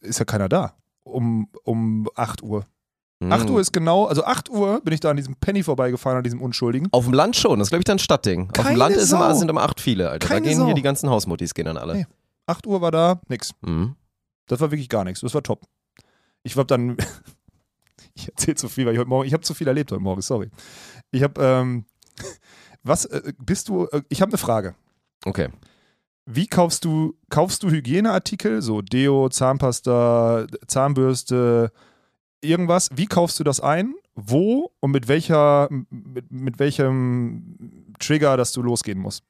Ist ja keiner da. Um, um 8 Uhr. Hm. 8 Uhr ist genau, also 8 Uhr bin ich da an diesem Penny vorbeigefahren, an diesem Unschuldigen. Auf dem Land schon, das ist glaube ich dann Stadtding. Auf Keine dem Land ist immer, sind immer acht viele, Alter. Keine da gehen Sau. hier die ganzen Hausmuttis, gehen dann alle. Nee. 8 Uhr war da, nix. Mhm. Das war wirklich gar nichts. Das war top. Ich war dann, [laughs] ich erzähle zu viel, weil ich heute Morgen, ich habe zu viel erlebt heute Morgen, sorry. Ich habe, ähm, was, äh, bist du, äh, ich habe eine Frage. Okay. Wie kaufst du, kaufst du Hygieneartikel, so Deo, Zahnpasta, Zahnbürste, irgendwas? Wie kaufst du das ein? Wo und mit welcher, mit, mit welchem Trigger, dass du losgehen musst?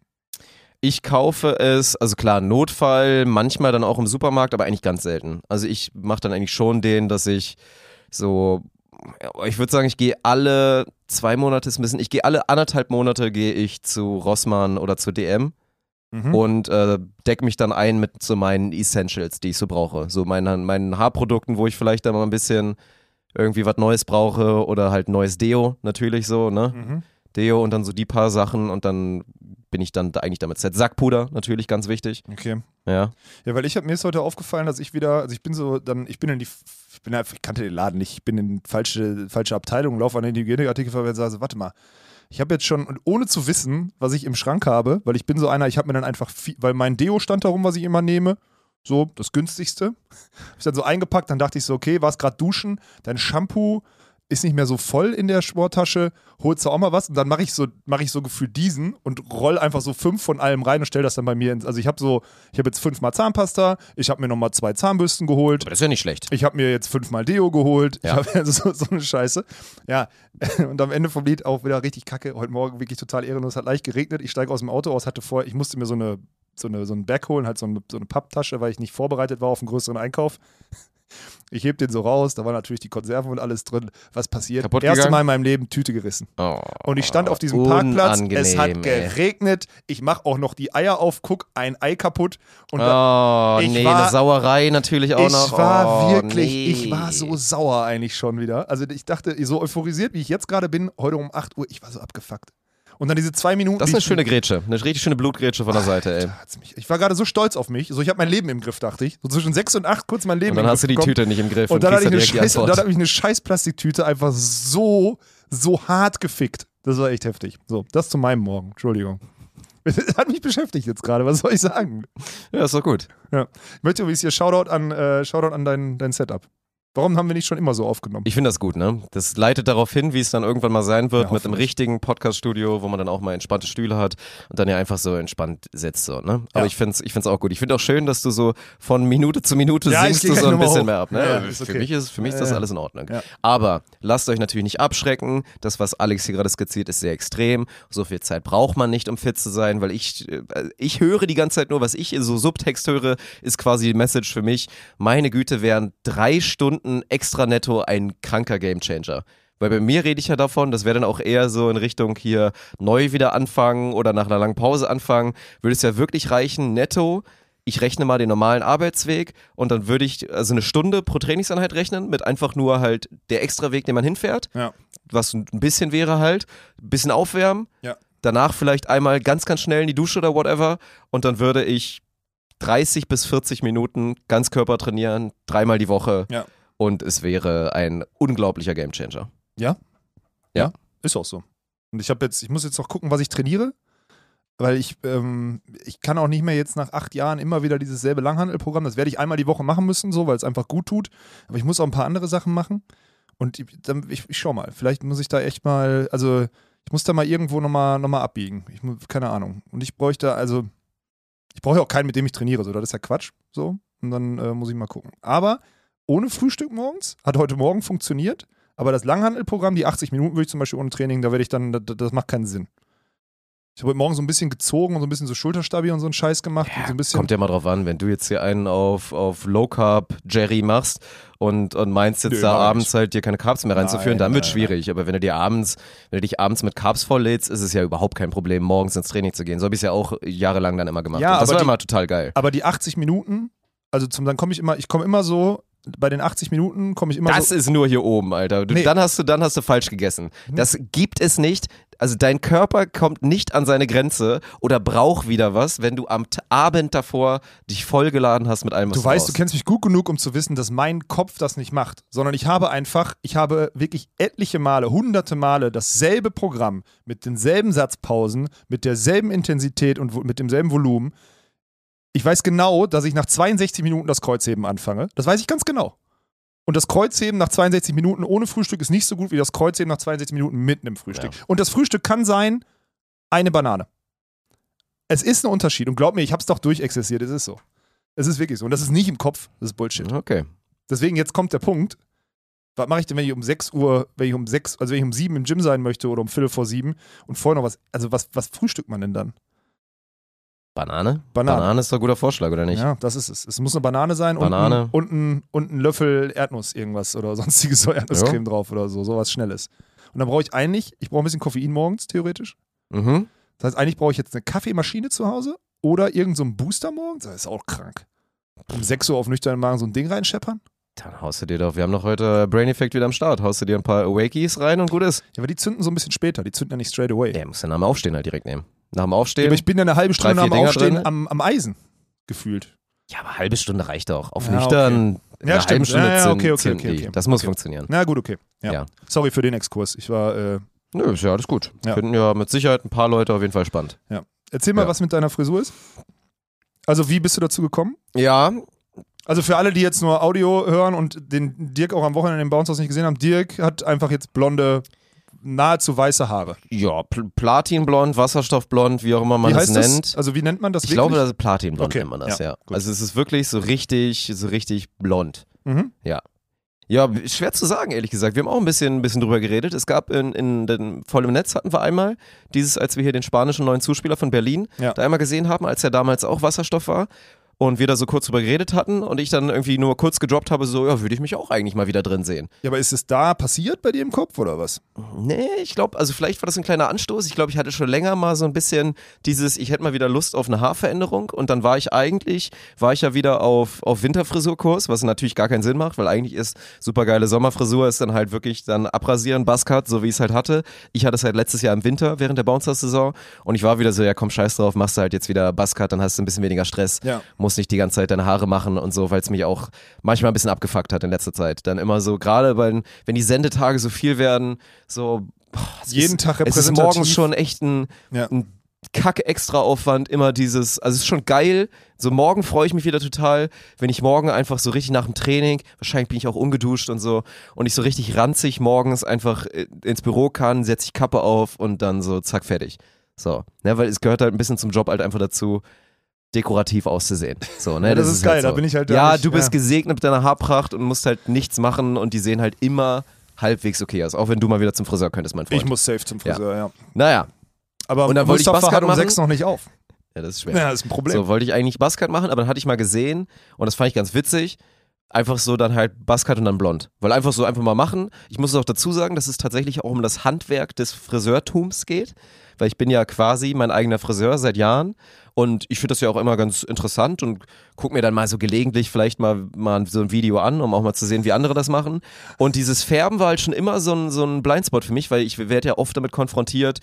Ich kaufe es, also klar, Notfall, manchmal dann auch im Supermarkt, aber eigentlich ganz selten. Also ich mache dann eigentlich schon den, dass ich so, ich würde sagen, ich gehe alle zwei Monate, ist ein bisschen, ich gehe alle anderthalb Monate gehe ich zu Rossmann oder zu DM Mhm. und äh, decke mich dann ein mit so meinen Essentials, die ich so brauche. So meinen, meinen Haarprodukten, wo ich vielleicht dann mal ein bisschen irgendwie was Neues brauche oder halt neues Deo natürlich so, ne? Mhm. Deo und dann so die paar Sachen und dann bin ich dann da eigentlich damit set. Sackpuder natürlich ganz wichtig. Okay. Ja. Ja, weil ich habe mir ist heute aufgefallen, dass ich wieder, also ich bin so, dann, ich bin in die, ich bin einfach, ich kannte den Laden nicht, ich bin in falsche, falsche Abteilung, laufe an den Hygieneartikel und sage, warte mal, ich habe jetzt schon, und ohne zu wissen, was ich im Schrank habe, weil ich bin so einer, ich habe mir dann einfach, viel, weil mein Deo stand darum, was ich immer nehme, so das günstigste, [laughs] habe ich dann so eingepackt, dann dachte ich so, okay, warst gerade duschen, dein Shampoo ist nicht mehr so voll in der Sporttasche, holst du auch mal was und dann mache ich so, mache ich so gefühlt diesen und roll einfach so fünf von allem rein und stell das dann bei mir ins. Also ich habe so, ich habe jetzt fünfmal Zahnpasta, ich habe mir nochmal zwei Zahnbürsten geholt. Aber das ist ja nicht schlecht. Ich habe mir jetzt fünfmal Deo geholt. Ja. Ich habe [laughs] also so, so eine Scheiße. Ja, [laughs] und am Ende vom Lied auch wieder richtig kacke. Heute Morgen wirklich total ehrenlos. Hat leicht geregnet. Ich steige aus dem Auto aus, hatte vorher, ich musste mir so eine, so eine, so einen Bag holen, halt so eine, so eine Papptasche, weil ich nicht vorbereitet war auf einen größeren Einkauf. Ich heb den so raus, da war natürlich die Konserven und alles drin. Was passiert? Kaputt Erste gegangen? Mal in meinem Leben Tüte gerissen. Oh, Und ich stand auf diesem Parkplatz, es hat unangenehm, ey. geregnet, ich mache auch noch die Eier auf, guck, ein Ei kaputt. Und da, Oh, ich nee, war- eine Sauerei natürlich auch ich noch. war oh, wirklich, nee. ich war so sauer eigentlich schon wieder. Also ich dachte, so euphorisiert, wie ich jetzt gerade bin, heute um 8 Uhr, ich war so abgefuckt. Und dann diese zwei Minuten. Das ist eine schöne Grätsche. Eine richtig schöne Blutgrätsche von der Seite, ey. Mich, ich war gerade so stolz auf mich. So, ich habe mein Leben im Griff, dachte ich. So zwischen 6 und 8 kurz mein Leben Und dann im hast du Griff die bekommen. Tüte nicht im Griff Und dann, hatte ich eine scheiß, die und dann Antwort. habe ich eine scheiß Plastiktüte einfach so, so hart gefickt. Das war echt heftig. So, das zu meinem Morgen. Entschuldigung. Das [laughs] hat mich beschäftigt jetzt gerade. Was soll ich sagen? Ja, ist doch gut. Ich möchte übrigens hier Shoutout an, äh, Shoutout an dein, dein Setup. Warum haben wir nicht schon immer so aufgenommen? Ich finde das gut, ne? Das leitet darauf hin, wie es dann irgendwann mal sein wird, Ja, mit einem richtigen Podcast-Studio, wo man dann auch mal entspannte Stühle hat und dann ja einfach so entspannt sitzt, so, ne? Aber Ja. ich finde es ich find's auch gut. Ich finde auch schön, dass du so von Minute zu Minute Ja, sinkst du so ein bisschen hoch. mehr ab, ne? Ja, ja, für, okay. mich ist, für mich ist das alles in Ordnung. Aber lasst euch natürlich nicht abschrecken. Das, was Alex hier gerade skizziert, ist sehr extrem. So viel Zeit braucht man nicht, um fit zu sein, weil ich, äh, ich höre die ganze Zeit nur, was ich so Subtext höre, ist quasi die Message für mich. Meine Güte, wären drei Stunden extra netto ein kranker Gamechanger. Weil bei mir rede ich ja davon, das wäre dann auch eher so in Richtung hier neu wieder anfangen oder nach einer langen Pause anfangen. Würde es ja wirklich reichen, netto. Ich rechne mal den normalen Arbeitsweg und dann würde ich also eine Stunde pro Trainingseinheit rechnen mit einfach nur halt der Extraweg, den man hinfährt, Ja. was ein bisschen wäre halt, ein bisschen aufwärmen, Ja. danach vielleicht einmal ganz, ganz schnell in die Dusche oder whatever und dann würde ich 30 bis 40 Minuten Ganzkörper trainieren, dreimal die Woche Ja. Und es wäre ein unglaublicher Gamechanger. Ist auch so. Und ich habe jetzt, ich muss jetzt noch gucken, was ich trainiere, weil ich, ähm, ich kann auch nicht mehr jetzt nach acht Jahren immer wieder dieses selbe Langhandelprogramm. Das werde ich einmal die Woche machen müssen, so, weil es einfach gut tut. Aber ich muss auch ein paar andere Sachen machen. Und ich, dann, ich, ich schau mal. Vielleicht muss ich da echt mal, also ich muss da mal irgendwo nochmal noch mal abbiegen. Ich, keine Ahnung. Und ich bräuchte, also, ich brauche ja auch keinen, mit dem ich trainiere. So, das ist ja Quatsch. So. Und dann äh, muss ich mal gucken. Aber ohne Frühstück morgens hat heute Morgen funktioniert. Aber das Langhandelprogramm, die 80 Minuten würde ich zum Beispiel ohne Training, da werde ich dann, das, das macht keinen Sinn. Ich habe heute Morgen so ein bisschen gezogen und so ein bisschen so Schulterstabi und so einen Scheiß gemacht. und so Kommt ja mal drauf an, wenn du jetzt hier einen auf, auf Low Carb Jerry machst und, und meinst jetzt Nö, da abends nicht. halt dir keine Carbs mehr reinzuführen, Nein, dann wird nein, schwierig. Aber wenn du dir abends, wenn du dich abends mit Carbs volllädst, ist es ja überhaupt kein Problem, morgens ins Training zu gehen. So habe ich es ja auch jahrelang dann immer gemacht. Ja, und das aber war die- immer total geil. aber die 80 Minuten, also zum, dann komme ich immer, ich komme immer so, bei den 80 Minuten komme ich immer Das so. ist nur hier oben, Alter. Du, Nee. Dann hast du, dann hast du falsch gegessen. Das gibt es nicht. Also dein Körper kommt nicht an seine Grenze oder braucht wieder was, wenn du am Abend davor dich vollgeladen hast mit allem, was Du weißt, du kennst mich gut genug, um zu wissen, dass mein Kopf das nicht macht, sondern ich habe einfach, ich habe wirklich etliche Male, hunderte Male dasselbe Programm mit denselben Satzpausen, mit derselben Intensität und mit demselben Volumen. Ich weiß genau, dass ich nach 62 Minuten das Kreuzheben anfange. Das weiß ich ganz genau. Und das Kreuzheben nach 62 Minuten ohne Frühstück ist nicht so gut wie das Kreuzheben nach 62 Minuten mit einem Frühstück. Und das Frühstück kann sein eine Banane. Es ist ein Unterschied. Und glaub mir, ich habe es doch durchexerziert. Es ist so. Es ist wirklich so. Und das ist nicht im Kopf. Das ist Bullshit. Okay. Deswegen, jetzt kommt der Punkt. Was mache ich denn, wenn ich um 6 Uhr, wenn ich um 6, also wenn ich um 7 im Gym sein möchte oder um Viertel vor 7 und vorher noch was, also was, was frühstückt man denn dann? Banane? Banane. Banane ist doch ein guter Vorschlag, oder nicht? Ja, das ist es. Es muss eine Banane sein Banane. Und, ein, und, ein, und ein Löffel Erdnuss irgendwas oder [laughs] sonstiges so Erdnusscreme drauf oder so, sowas Schnelles. Und dann brauche ich eigentlich, ich brauche ein bisschen Koffein morgens, theoretisch. Mhm. Das heißt, eigentlich brauche ich jetzt eine Kaffeemaschine zu Hause oder irgendeinen so einen Booster morgens. Das ist auch krank. Um 6 Uhr auf nüchternen Magen so ein Ding reinscheppern. Dann haust du dir doch, wir haben noch heute Brain Effect wieder am Start, haust du dir ein paar Awakeys rein und gut ist. Ja, aber die zünden so ein bisschen später. Die zünden ja nicht straight away. Der muss ja nach dem Aufstehen halt direkt nehmen. Nach dem Ja, Aufstehen. aber ich bin ja eine halbe Stunde drei, nach dem Dinger Aufstehen drin. am, am Eisen gefühlt. ja, aber halbe Stunde reicht auch. Auf Ja, nüchtern, in Ja, einer stimmt. halben Stunde Ja, ja, okay, okay, okay, okay. Das muss Okay. funktionieren. Na gut, okay. Ja. Ja. Sorry für den Exkurs. Ich war. Äh, Nö, ist ja alles gut. Ja. Finden ja mit Sicherheit ein paar Leute auf jeden Fall spannend. erzähl mal, Ja. was mit deiner Frisur ist. Also, wie bist du dazu gekommen? Ja, Also, für alle, die jetzt nur Audio hören und den Dirk auch am Wochenende im Bounce House nicht gesehen haben, Dirk hat einfach jetzt blonde, nahezu weiße Haare. ja, Pl Platinblond, Wasserstoffblond, wie auch immer man es nennt. das? Also, wie nennt man das Ich wirklich? glaube, das ist Platinblond Okay, nennt man das, ja, ja. Also es ist wirklich so richtig, so richtig blond. Mhm. Ja, schwer zu sagen, ehrlich gesagt. Wir haben auch ein bisschen, ein bisschen drüber geredet. Es gab in, in den voll im Netz hatten wir einmal dieses, als wir hier den spanischen neuen Zuspieler von Berlin Ja. da einmal gesehen haben, als er damals auch Wasserstoff war. Und wir da so kurz drüber geredet hatten und ich dann irgendwie nur kurz gedroppt habe, so, ja, würde ich mich auch eigentlich mal wieder drin sehen. Ja, aber ist es da passiert bei dir im Kopf oder was? Nee, ich glaube, also vielleicht war das ein kleiner Anstoß. Ich glaube, ich hatte schon länger mal so ein bisschen dieses, ich hätte mal wieder Lust auf eine Haarveränderung und dann war ich eigentlich, war ich ja wieder auf, auf Winterfrisurkurs, was natürlich gar keinen Sinn macht, weil eigentlich ist supergeile Sommerfrisur ist dann halt wirklich dann abrasieren, Buzzcut, so wie ich es halt hatte. Ich hatte es halt letztes Jahr im Winter während der Bouncer-Saison und ich war wieder so, ja komm, scheiß drauf, machst du halt jetzt wieder Buzzcut, dann hast du ein bisschen weniger Stress Ja. Muss nicht die ganze Zeit deine Haare machen und so, weil es mich auch manchmal ein bisschen abgefuckt hat in letzter Zeit. Dann immer so, gerade wenn, wenn die Sendetage so viel werden, so boah, Jeden ist, Tag Es ist repräsentativ. morgens schon echt ein, Ja. ein kacke extra Aufwand, immer dieses, also es ist schon geil. So morgen freue ich mich wieder total, wenn ich morgen einfach so richtig nach dem Training, wahrscheinlich bin ich auch ungeduscht und so, und ich so richtig ranzig morgens einfach äh, ins Büro kann, setze ich Kappe auf und dann so zack, fertig. So, ne, weil es gehört halt ein bisschen zum Job halt einfach dazu, dekorativ auszusehen. So, ne, Ja, das ist geil, halt da so. bin ich halt da Ja, nicht- du bist ja. gesegnet mit deiner Haarpracht und musst halt nichts machen und die sehen halt immer halbwegs okay aus, auch wenn du mal wieder zum Friseur könntest, mein Freund. Ich muss safe zum Friseur, ja. naja, Aber Und dann wollte ich hat um machen. sechs noch nicht auf. ja, das ist schwer. Ja, das ist ein Problem. So, wollte ich eigentlich Buzzcut machen, aber dann hatte ich mal gesehen und das fand ich ganz witzig. Einfach so dann halt Buzzcut und dann blond. Weil einfach so einfach mal machen. Ich muss auch dazu sagen, dass es tatsächlich auch um das Handwerk des Friseurtums geht. Weil ich bin ja quasi mein eigener Friseur seit Jahren. Und ich finde das ja auch immer ganz interessant und guck mir dann mal so gelegentlich vielleicht mal, mal so ein Video an, um auch mal zu sehen, wie andere das machen. Und dieses Färben war halt schon immer so ein, so ein Blindspot für mich, weil ich werde ja oft damit konfrontiert,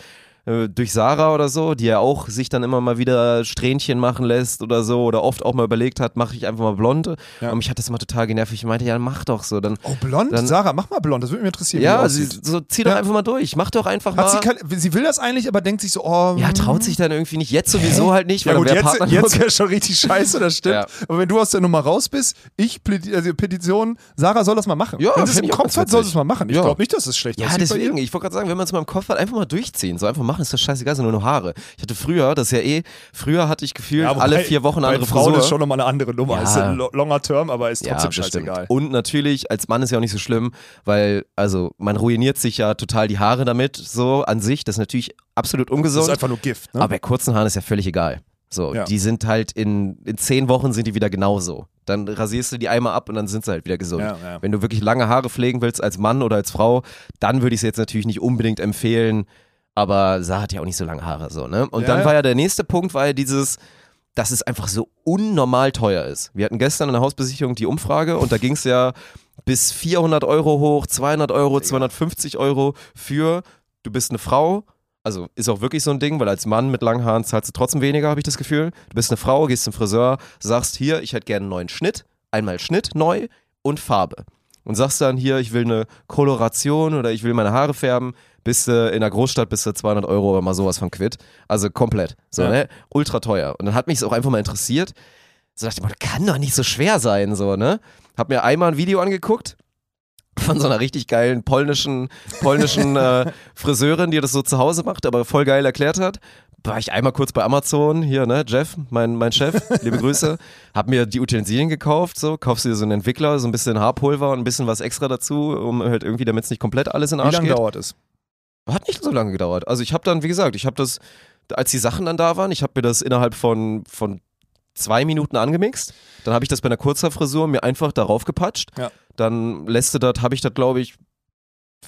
durch Sarah oder so, die ja auch sich dann immer mal wieder Strähnchen machen lässt oder so oder oft auch mal überlegt hat, mache ich einfach mal blonde. Ja. Und mich hat das immer total genervt. Ich meinte, ja, mach doch so. Dann, Oh, blond? Dann- Sarah, mach mal blond, das würde mich interessieren. ja, sie, so, zieh doch Ja. einfach mal durch. Mach doch einfach Hat sie, mal. kein, sie will das eigentlich, aber denkt sich so, oh. ja, hm. traut sich dann irgendwie nicht. Jetzt sowieso halt nicht, weil Ja gut, dann jetzt, Partner jetzt [laughs] wäre schon richtig scheiße, das stimmt. Ja. Aber wenn du aus der Nummer raus bist, ich also Petition, Sarah soll das mal machen. Ja, wenn sie es im Kopf hat, soll sie es mal machen. Ich Ja. glaube nicht, dass es schlecht Ja, aussieht bei deswegen. Ich wollte gerade sagen, wenn man es mal im Kopf hat, einfach mal durchziehen. So einfach machen, ist das scheißegal, sind nur noch Haare. Ich hatte früher, das ist ja eh, früher hatte ich gefühlt Ja, alle vier Wochen eine andere Frauen Frisur. ist schon nochmal eine andere Nummer. Ja. Ist ein lo- longer Term, aber ist Ja, trotzdem das stimmt. scheißegal. Und natürlich, als Mann ist ja auch nicht so schlimm, weil, also, man ruiniert sich ja total die Haare damit, so an sich. Das ist natürlich absolut Das ungesund. ist einfach nur Gift. Ne? aber bei kurzen Haaren ist ja völlig egal. So, Ja. die sind halt in, in zehn Wochen sind die wieder genauso. Dann rasierst du die einmal ab und dann sind sie halt wieder gesund. Ja, ja. Wenn du wirklich lange Haare pflegen willst als Mann oder als Frau, dann würde ich es jetzt natürlich nicht unbedingt empfehlen. Aber Sarah hat ja auch nicht so lange Haare, so, ne? Und Ja, dann war ja der nächste Punkt, war ja dieses, dass es einfach so unnormal teuer ist. Wir hatten gestern in der Hausbesicherung die Umfrage und da ging es ja bis 400 Euro hoch, 200 Euro, 250 Euro für, du bist eine Frau, also ist auch wirklich so ein Ding, weil als Mann mit langen Haaren zahlst du trotzdem weniger, habe ich das Gefühl. Du bist eine Frau, gehst zum Friseur, sagst hier, ich hätte gerne einen neuen Schnitt, einmal Schnitt neu und Farbe. Und sagst dann hier, ich will eine Koloration oder ich will meine Haare färben, bist du in der Großstadt bist du 200 Euro oder mal sowas von quitt. Also komplett. So, Ja. ne? Ultra teuer. Und dann hat mich es auch einfach mal interessiert. So dachte ich das kann doch nicht so schwer sein, so, ne? Hab mir einmal ein Video angeguckt von so einer richtig geilen polnischen, polnischen [laughs] äh, Friseurin, die das so zu Hause macht, aber voll geil erklärt hat. War ich einmal kurz bei Amazon, hier, ne, Jeff, mein, mein Chef, [laughs] liebe Grüße, hab mir die Utensilien gekauft, so, kaufst dir so einen Entwickler, so ein bisschen Haarpulver und ein bisschen was extra dazu, um halt irgendwie, damit es nicht komplett alles in den Wie Arsch lange geht. dauert es? Hat nicht so lange gedauert. Also ich habe dann, wie gesagt, ich habe das, als die Sachen dann da waren, ich habe mir das innerhalb von, von zwei Minuten angemixt. Dann habe ich das bei einer Kurzhaarfrisur mir einfach darauf gepatscht. Ja. Dann lässt du das, habe ich das, glaube ich,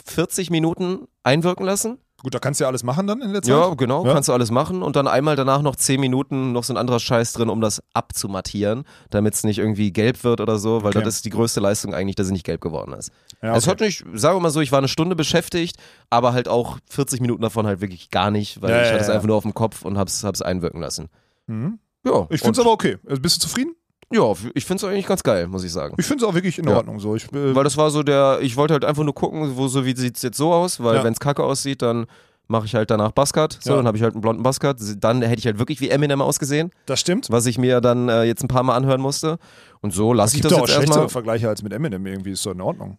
40 Minuten einwirken lassen. Gut, da kannst du ja alles machen dann in der Zeit. Ja, genau, Ja. kannst du alles machen. Und dann einmal danach noch 10 Minuten noch so ein anderer Scheiß drin, um das abzumattieren, damit es nicht irgendwie gelb wird oder so, weil Okay. das ist die größte Leistung eigentlich, dass es nicht gelb geworden ist. Ja, Es okay. hat nicht, sagen wir mal so, ich war eine Stunde beschäftigt, aber halt auch 40 Minuten davon halt wirklich gar nicht, weil Ja, ich hatte es einfach nur auf dem Kopf und hab's, hab's einwirken lassen. Mhm. Ja, Ich finde es und- aber okay. Also Bist du zufrieden? Ja, ich finde es eigentlich ganz geil, muss ich sagen. Ich finde es auch wirklich in Ja. Ordnung so. Ich, äh, Weil das war so der, ich wollte halt einfach nur gucken, wo so, wie sieht's jetzt so aus, weil Ja. wenn es kacke aussieht, dann mache ich halt danach Buzzcut, so, Ja. dann habe ich halt einen blonden Buzzcut, dann hätte ich halt wirklich wie Eminem ausgesehen, das stimmt. was ich mir dann äh, jetzt ein paar Mal anhören musste. Und so lasse Es ich gibt das doch auch jetzt schlechtere erstmal. Vergleiche als mit Eminem irgendwie. Ist doch in Ordnung.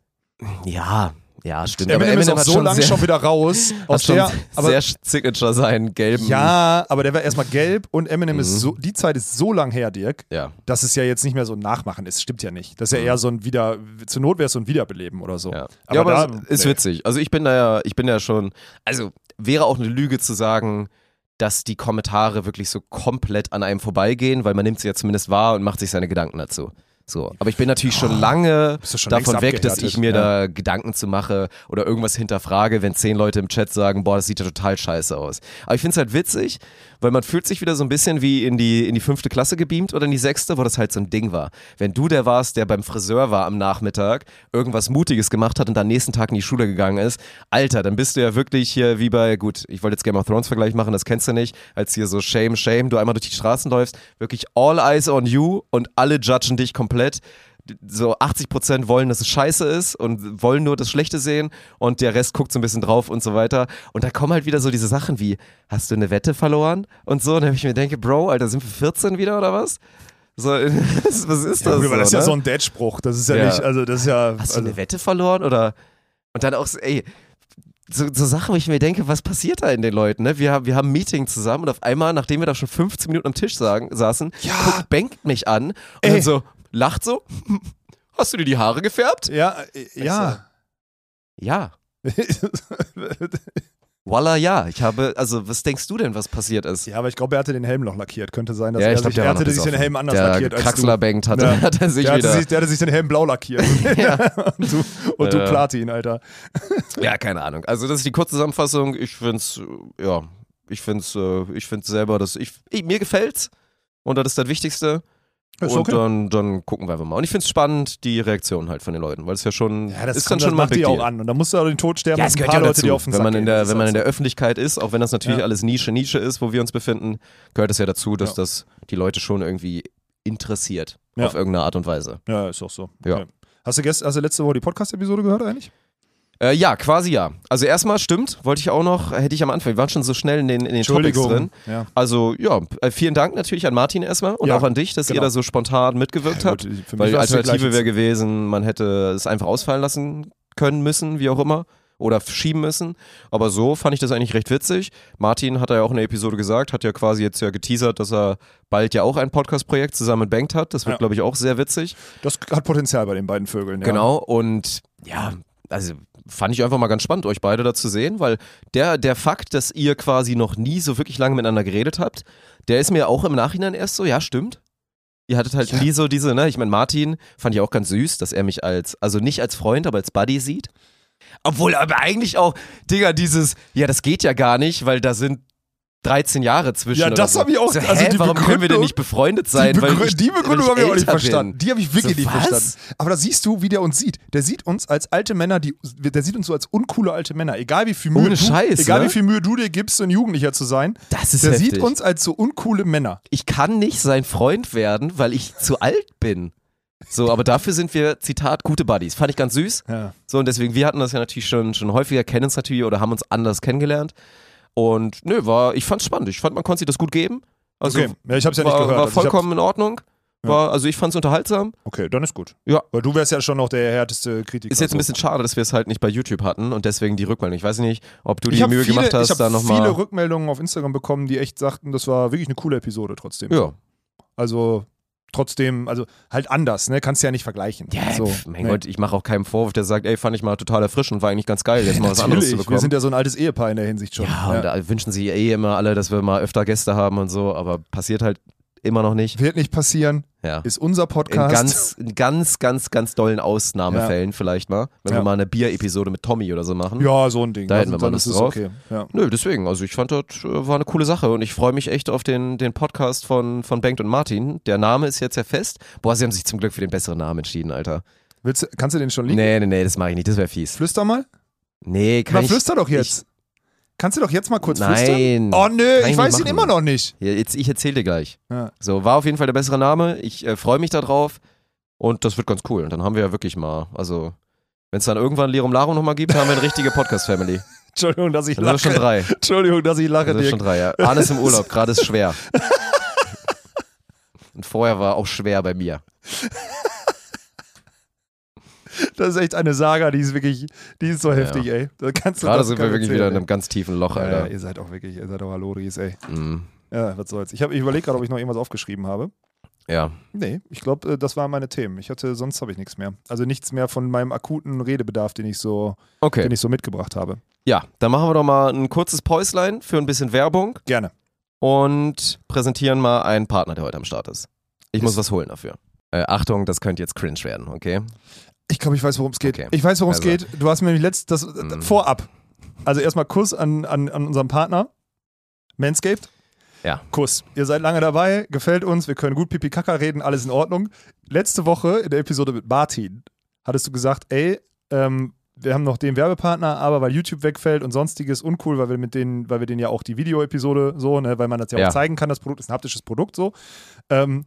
Ja, ja, stimmt. Eminem, ist auch so lange schon wieder raus. [laughs] Aus der, aber sehr Signature seinen gelben. Ja, aber der war erstmal gelb und Eminem Mhm. ist so, die Zeit ist so lang her, Dirk, Ja. dass es ja jetzt nicht mehr so ein Nachmachen ist. Stimmt ja nicht. Das ist ja Mhm. eher so ein Wieder, zur Not wäre es so ein Wiederbeleben oder so. Ja, Aber ja, aber da- es ist nee. witzig. Also ich bin da ja, ich bin ja schon, also wäre auch eine Lüge zu sagen, dass die Kommentare wirklich so komplett an einem vorbeigehen, weil man nimmt sie ja zumindest wahr und macht sich seine Gedanken dazu. So, aber ich bin natürlich schon lange Bist du schon davon weg, dass ich mir ja. da Gedanken zu mache oder irgendwas hinterfrage, wenn zehn Leute im Chat sagen, boah, das sieht ja total scheiße aus. Aber ich finde es halt witzig, weil man fühlt sich wieder so ein bisschen wie in die, in die fünfte Klasse gebeamt oder in die sechste, wo das halt so ein Ding war. Wenn du der warst, der beim Friseur war am Nachmittag, irgendwas Mutiges gemacht hat und dann nächsten Tag in die Schule gegangen ist, Alter, dann bist du ja wirklich hier wie bei, gut, ich wollte jetzt Game of Thrones Vergleich machen, das kennst du nicht, als hier so Shame, Shame, du einmal durch die Straßen läufst, wirklich all eyes on you und alle judgen dich komplett so 80% wollen, dass es scheiße ist und wollen nur das Schlechte sehen und der Rest guckt so ein bisschen drauf und so weiter. Und da kommen halt wieder so diese Sachen wie, hast du eine Wette verloren? Und so, und dann ich mir denke, Bro, Alter, sind wir 14 wieder oder was? So, [laughs] was, was ist Ja, das? gut, aber das ist ja ne? so ein Dad-Spruch. Das ist ja, Ja. nicht, also das ist ja. Hast du also, eine Wette verloren oder und dann auch so, ey, so, so Sachen, wo ich mir denke, was passiert da in den Leuten? Ne? Wir, haben- wir haben ein Meeting zusammen und auf einmal, nachdem wir da schon 15 Minuten am Tisch sagen, saßen, Ja. guckt, bankt mich an und Ey. dann so, lacht so, [laughs] hast du dir die Haare gefärbt? ja, äh, ja. Ja. [laughs] Voila, ja. Ich habe, also was denkst du denn, was passiert ist? ja, aber ich glaube, er hatte den Helm noch lackiert. Könnte sein, dass Ja, er ich glaub, sich, der er hatte sich den. Helm anders der lackiert als du. Kraxler bankt hatte, Ja. [laughs] hat er sich Der hatte, sich, der hatte sich den Helm blau lackiert. und du, und du Ja. Platin, Alter. ja, keine Ahnung. Also das ist die Kurzzusammenfassung. Ich find's, äh, ja, ich find's, äh, ich find's selber, dass ich, ich mir gefällt's und das ist das Wichtigste. Ist und okay. dann, dann gucken wir einfach mal. Und ich find's spannend, die Reaktion halt von den Leuten, weil es ja schon, Ja, das, ist kommt, dann schon das mal macht die auch an. Und da musst du auch den Tod sterben. Ja, es ein gehört paar ja Leute, dazu. die auf den wenn man in der, wenn man in der. Öffentlichkeit ist, auch wenn das natürlich Ja. alles Nische, Nische ist, wo wir uns befinden, gehört es ja dazu, dass Ja. das die Leute schon irgendwie interessiert Ja. auf irgendeine Art und Weise. Ja, ist auch so. Ja. Okay. Hast, du gest, hast du letzte Woche die Podcast-Episode gehört eigentlich? Äh, ja, quasi ja. Also erstmal stimmt, wollte ich auch noch, hätte ich am Anfang, wir waren schon so schnell in den, in den Topics drin. Ja. Also ja, äh, vielen Dank natürlich an Martin erstmal und Ja, auch an dich, dass ihr genau. da so spontan mitgewirkt Ja, habt. gut, mich Weil die Alternative wäre gewesen, man hätte es einfach ausfallen lassen können müssen, wie auch immer. Oder schieben müssen. Aber so fand ich das eigentlich recht witzig. Martin hat ja auch in der Episode gesagt, hat ja quasi jetzt ja geteasert, dass er bald ja auch ein Podcast-Projekt zusammen mit Bankt hat. Das wird, glaube ich, auch sehr witzig. Das hat Potenzial bei den beiden Vögeln. Ja. Genau. Und ja, also fand ich einfach mal ganz spannend, euch beide da zu sehen, weil der, der Fakt, dass ihr quasi noch nie so wirklich lange miteinander geredet habt, der ist mir auch im Nachhinein erst so, ja, stimmt. Ihr hattet halt Ja. nie so diese, ne? Ich meine, Martin fand ich auch ganz süß, dass er mich als, also nicht als Freund, aber als Buddy sieht. Obwohl aber eigentlich auch, Digga, dieses, ja, das geht ja gar nicht, weil da sind 13 Jahre zwischen. Ja, das so. hab ich auch- So, also hä, die warum können wir denn nicht befreundet Die, sein? weil Begrü ich, die Begründung habe ich auch nicht älter bin? verstanden. Die habe ich wirklich So, nicht was? verstanden. Aber da siehst du, wie der uns sieht. Der sieht uns als alte Männer, die, der sieht uns so als uncoole alte Männer. Egal wie viel Mühe, Ohne du, Scheiß, egal ne? wie viel Mühe du dir gibst, so ein Jugendlicher zu sein. Das ist Der heftig. sieht uns als so uncoole Männer. ich kann nicht sein Freund werden, weil ich zu alt bin. So, aber dafür sind wir, Zitat, gute Buddies. Fand ich ganz süß. Ja. So, und deswegen, wir hatten das ja natürlich schon, schon häufiger, kennen uns natürlich oder haben uns anders kennengelernt. Und nö, war, ich fand's spannend. Ich fand, man konnte sich das gut geben. Also, okay, ja, ich habe es ja nicht war, gehört. war Also ich vollkommen in Ordnung. War, also ich fand's unterhaltsam. hab, okay, dann ist gut. Ja. Weil du wärst ja schon noch der härteste Kritiker. Ist jetzt ein bisschen schade, dass wir es halt nicht bei YouTube hatten und deswegen die Rückmeldung. Ich weiß nicht, ob du ich die Mühe viele, gemacht hast, ich da habe viele nochmal. Rückmeldungen auf Instagram bekommen, die echt sagten, das war wirklich eine coole Episode trotzdem. Ja. Also trotzdem, also halt anders, ne? Kannst du ja nicht vergleichen. Ja, so. pf, mein ne? Gott, ich mache auch keinen Vorwurf, der sagt, ey, fand ich mal total erfrischend, war eigentlich ganz geil, jetzt mal was anderes zu bekommen. wir sind ja so ein altes Ehepaar in der Hinsicht schon. Ja, und da wünschen sich eh immer alle, dass wir mal öfter Gäste haben und so, aber passiert halt immer noch nicht. Wird nicht passieren, Ja. ist unser In Podcast. ganz, in ganz, ganz, ganz dollen Ausnahmefällen vielleicht mal, wenn Ja. wir mal eine Bier-Episode mit Tommy oder so machen. ja, so ein Ding. Da hätten wir dann mal es drauf. okay. Ja. Nö, deswegen, also ich fand das äh, war eine coole Sache und ich freue mich echt auf den, den Podcast von, von Bengt und Martin. Der Name ist jetzt ja fest. Boah, sie haben sich zum Glück für den besseren Namen entschieden, Alter. Willst, kannst du den schon liegen? Nee, nee, nee, das mache ich nicht, das wäre fies. Flüster mal? Nee, Na, kann ich. flüster doch jetzt. Kannst du doch jetzt mal kurz Nein. flüstern? Oh nö, Kann ich weiß ihn immer noch nicht. Ja, jetzt, ich erzähle dir gleich. Ja. So, war auf jeden Fall der bessere Name. Ich äh, freue mich darauf und das wird ganz cool. Und dann haben wir ja wirklich mal, also, wenn es dann irgendwann Lirum Larum nochmal gibt, haben wir eine richtige Podcast-Family. [laughs] Entschuldigung, dass ich Dann sind lache. schon drei. Entschuldigung, dass ich lache, Dann sind schon drei, ja. Arne ist im Urlaub, gerade ist schwer. [laughs] Und vorher war auch schwer bei mir. [laughs] Das ist echt eine Saga, die ist wirklich, die ist so heftig, ey. Da kannst du Gerade das sind wir wirklich erzählen, wieder in einem ganz tiefen Loch, Ja, ja, Alter. ihr seid auch wirklich, ihr seid auch Haloris, ey. Mm, Ja, was soll's. Ich, hab- ich überlege gerade, ob ich noch irgendwas aufgeschrieben habe. ja. Nee, ich glaube, das waren meine Themen. Ich hatte, sonst habe ich nichts mehr. Also nichts mehr von meinem akuten Redebedarf, den ich so, Okay. den ich so mitgebracht habe. Ja, dann machen wir doch mal ein kurzes Päuslein für ein bisschen Werbung Gerne. und präsentieren mal einen Partner, der heute am Start ist. Ich muss Ist- was holen dafür. Äh, Achtung, das könnte jetzt cringe werden, okay? Ich glaube, ich weiß, worum es geht. Okay. Ich weiß, worum es Also. geht. Du hast mir nämlich letzt das Mm. vorab. Also erstmal Kuss an, an, an unseren Partner. Manscaped. Ja. Kuss. Ihr seid lange dabei, gefällt uns, wir können gut Pipi Kaka reden, alles in Ordnung. Letzte Woche in der Episode mit Martin hattest du gesagt, ey, ähm, wir haben noch den Werbepartner, aber weil YouTube wegfällt und sonstiges uncool, weil wir mit denen, weil wir denen ja auch die Videoepisode so, ne, weil man das ja, Ja. auch zeigen kann, das Produkt ist ein haptisches Produkt so. Ähm,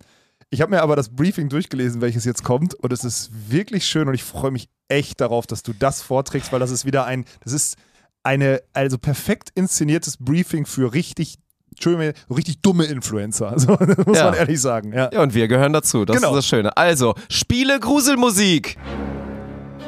Ich habe mir aber das Briefing durchgelesen, welches jetzt kommt, und es ist wirklich schön und ich freue mich echt darauf, dass du das vorträgst, weil das ist wieder ein, das ist eine, also perfekt inszeniertes Briefing für richtig, Entschuldigung, richtig dumme Influencer. [laughs] Also, das muss Ja. man ehrlich sagen. Ja. Ja, und wir gehören dazu. Das Genau. ist das Schöne. Also, Spiele Gruselmusik.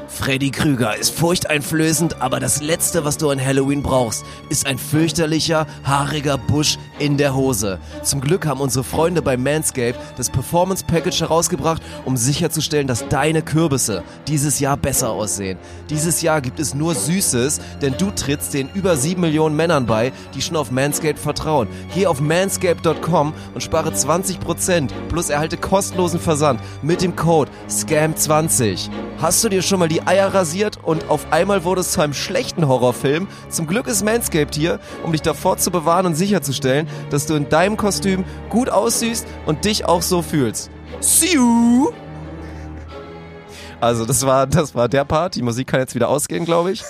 Freddy Krüger ist furchteinflößend, aber das Letzte, was du an Halloween brauchst, ist ein fürchterlicher, haariger Busch in der Hose. Zum Glück haben unsere Freunde bei Manscaped das Performance Package herausgebracht, um sicherzustellen, dass deine Kürbisse dieses Jahr besser aussehen. Dieses Jahr gibt es nur Süßes, denn du trittst den über 7 Millionen Männern bei, die schon auf Manscaped vertrauen. Geh auf manscaped.com und spare 20% plus erhalte kostenlosen Versand mit dem Code SCAM20. Hast du dir schon mal die Eier rasiert und auf einmal wurde es zu einem schlechten Horrorfilm? Zum Glück ist Manscaped hier, um dich davor zu bewahren und sicherzustellen, dass du in deinem Kostüm gut aussiehst und dich auch so fühlst. See you! Also, das war, das war der Part. Die Musik kann jetzt wieder ausgehen, glaube ich.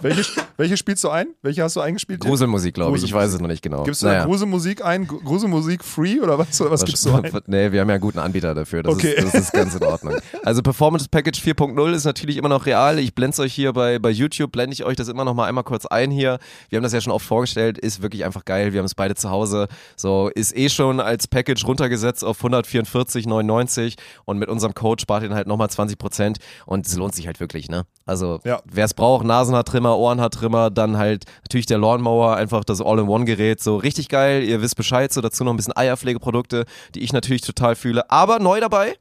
Welche, welche spielst du ein? Welche hast du eingespielt? Gruselmusik, glaube ich. Ich weiß es noch nicht genau. Gibst du Naja. da Gruselmusik ein? Gru- Gruselmusik free oder was, oder was gibst du ein? [laughs] Nee, wir haben ja einen guten Anbieter dafür. Das, Okay. ist, das ist ganz in Ordnung. [laughs] Also Performance Package 4.0 ist natürlich immer noch real. Ich blende es euch hier bei, bei YouTube, blende ich euch das immer noch mal einmal kurz ein hier. Wir haben das ja schon oft vorgestellt, ist wirklich einfach geil. Wir haben es beide zu Hause. So, ist eh schon als Package runtergesetzt auf 144,99 und mit unserem Code spart ihr dann halt nochmal 20% und es lohnt sich halt wirklich, ne? Also, Ja. wer es braucht, Nasenhaartrimmer, Ohrenhaartrimmer, dann halt natürlich der Lawnmower, einfach das All-in-One-Gerät, so richtig geil. Ihr wisst Bescheid, so dazu noch ein bisschen Eierpflegeprodukte, die ich natürlich total fühle. Aber neu dabei,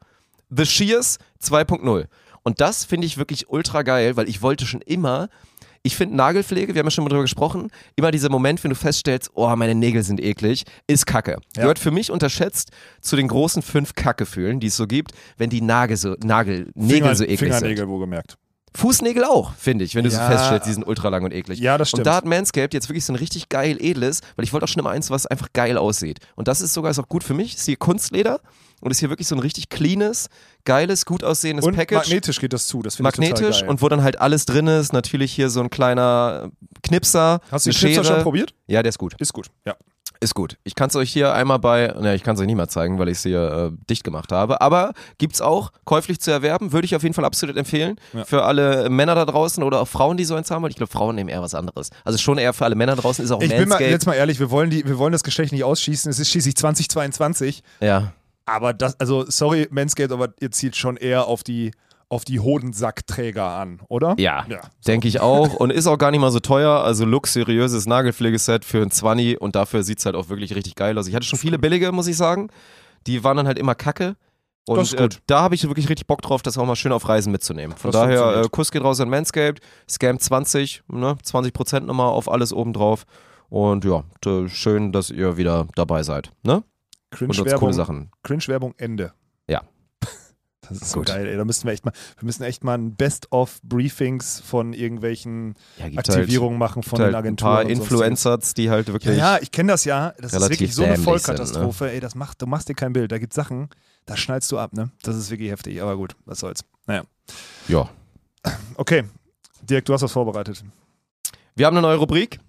The Shears 2.0. Und das finde ich wirklich ultra geil, weil ich wollte schon immer, ich finde Nagelpflege, wir haben ja schon mal drüber gesprochen, immer dieser Moment, wenn du feststellst, oh, meine Nägel sind eklig, ist Kacke. Ja. Gehört für mich unterschätzt zu den großen fünf Kackefühlen, die es so gibt, wenn die Nagel so, Nagel, Nägel so eklig sind. Fingernägel, wohlgemerkt. Fußnägel auch, finde ich, wenn du so Ja. feststellst, die sind ultra lang und eklig. Ja, das stimmt. Und da hat Manscaped jetzt wirklich so ein richtig geil edles, weil ich wollte auch schon immer eins, was einfach geil aussieht. Und das ist sogar ist auch gut für mich. Ist hier Kunstleder und ist hier wirklich so ein richtig cleanes, geiles, gut aussehendes Und Package. magnetisch geht das zu, das finde ich Magnetisch und wo dann halt alles drin ist. Natürlich hier so ein kleiner Knipser. Hast du den Schere. schon probiert? Ja, der ist gut. Ist gut, ja. Ist gut. Ich kann es euch hier einmal bei, ne, ich kann es euch nicht mal zeigen, weil ich es hier äh, dicht gemacht habe. Aber gibt's auch käuflich zu erwerben, würde ich auf jeden Fall absolut empfehlen. Ja. Für alle Männer da draußen oder auch Frauen, die so eins haben wollen. Ich glaube, Frauen nehmen eher was anderes. Also schon eher für alle Männer draußen ist auch Ich bin mal, Manscaped. jetzt mal ehrlich, wir wollen, die, wir wollen das Geschlecht nicht ausschießen. Es ist schließlich 2022. ja. Aber das, also sorry, Manscaped, aber ihr zielt schon eher auf die, auf die Hodensackträger an, oder? Ja, Ja. denke ich auch. Und ist auch gar nicht mal so teuer. Also luxuriöses Nagelpflegeset für ein 20 und dafür sieht's halt auch wirklich richtig geil aus. Ich hatte schon viele billige, muss ich sagen. Die waren dann halt immer kacke. Und. Äh, da habe ich wirklich richtig Bock drauf, das auch mal schön auf Reisen mitzunehmen. Von Das daher, äh, Kuss geht raus an Manscaped, Scam 20, ne, 20% nochmal auf alles oben drauf. Und ja, schön, dass ihr wieder dabei seid. Ne? Und uns coole Cringe-Werbung Ende. Ja. Das ist so Gut. geil, ey. Da müssten wir echt mal, wir müssen echt mal ein Best-of-Briefings von irgendwelchen Ja, gibt Aktivierungen machen von halt, den halt ein Agenturen. paar und sonstiges. Influencers, die halt Ja, wirklich. ja, ich kenne das ja. Das ist wirklich so eine Vollkatastrophe. Ey, das macht, du machst dir kein Bild. Da gibt Sachen, da schnallst du ab, ne? Das ist wirklich heftig, aber gut, was soll's. Naja. ja. Okay. Dirk, du hast was vorbereitet. Wir haben eine neue Rubrik.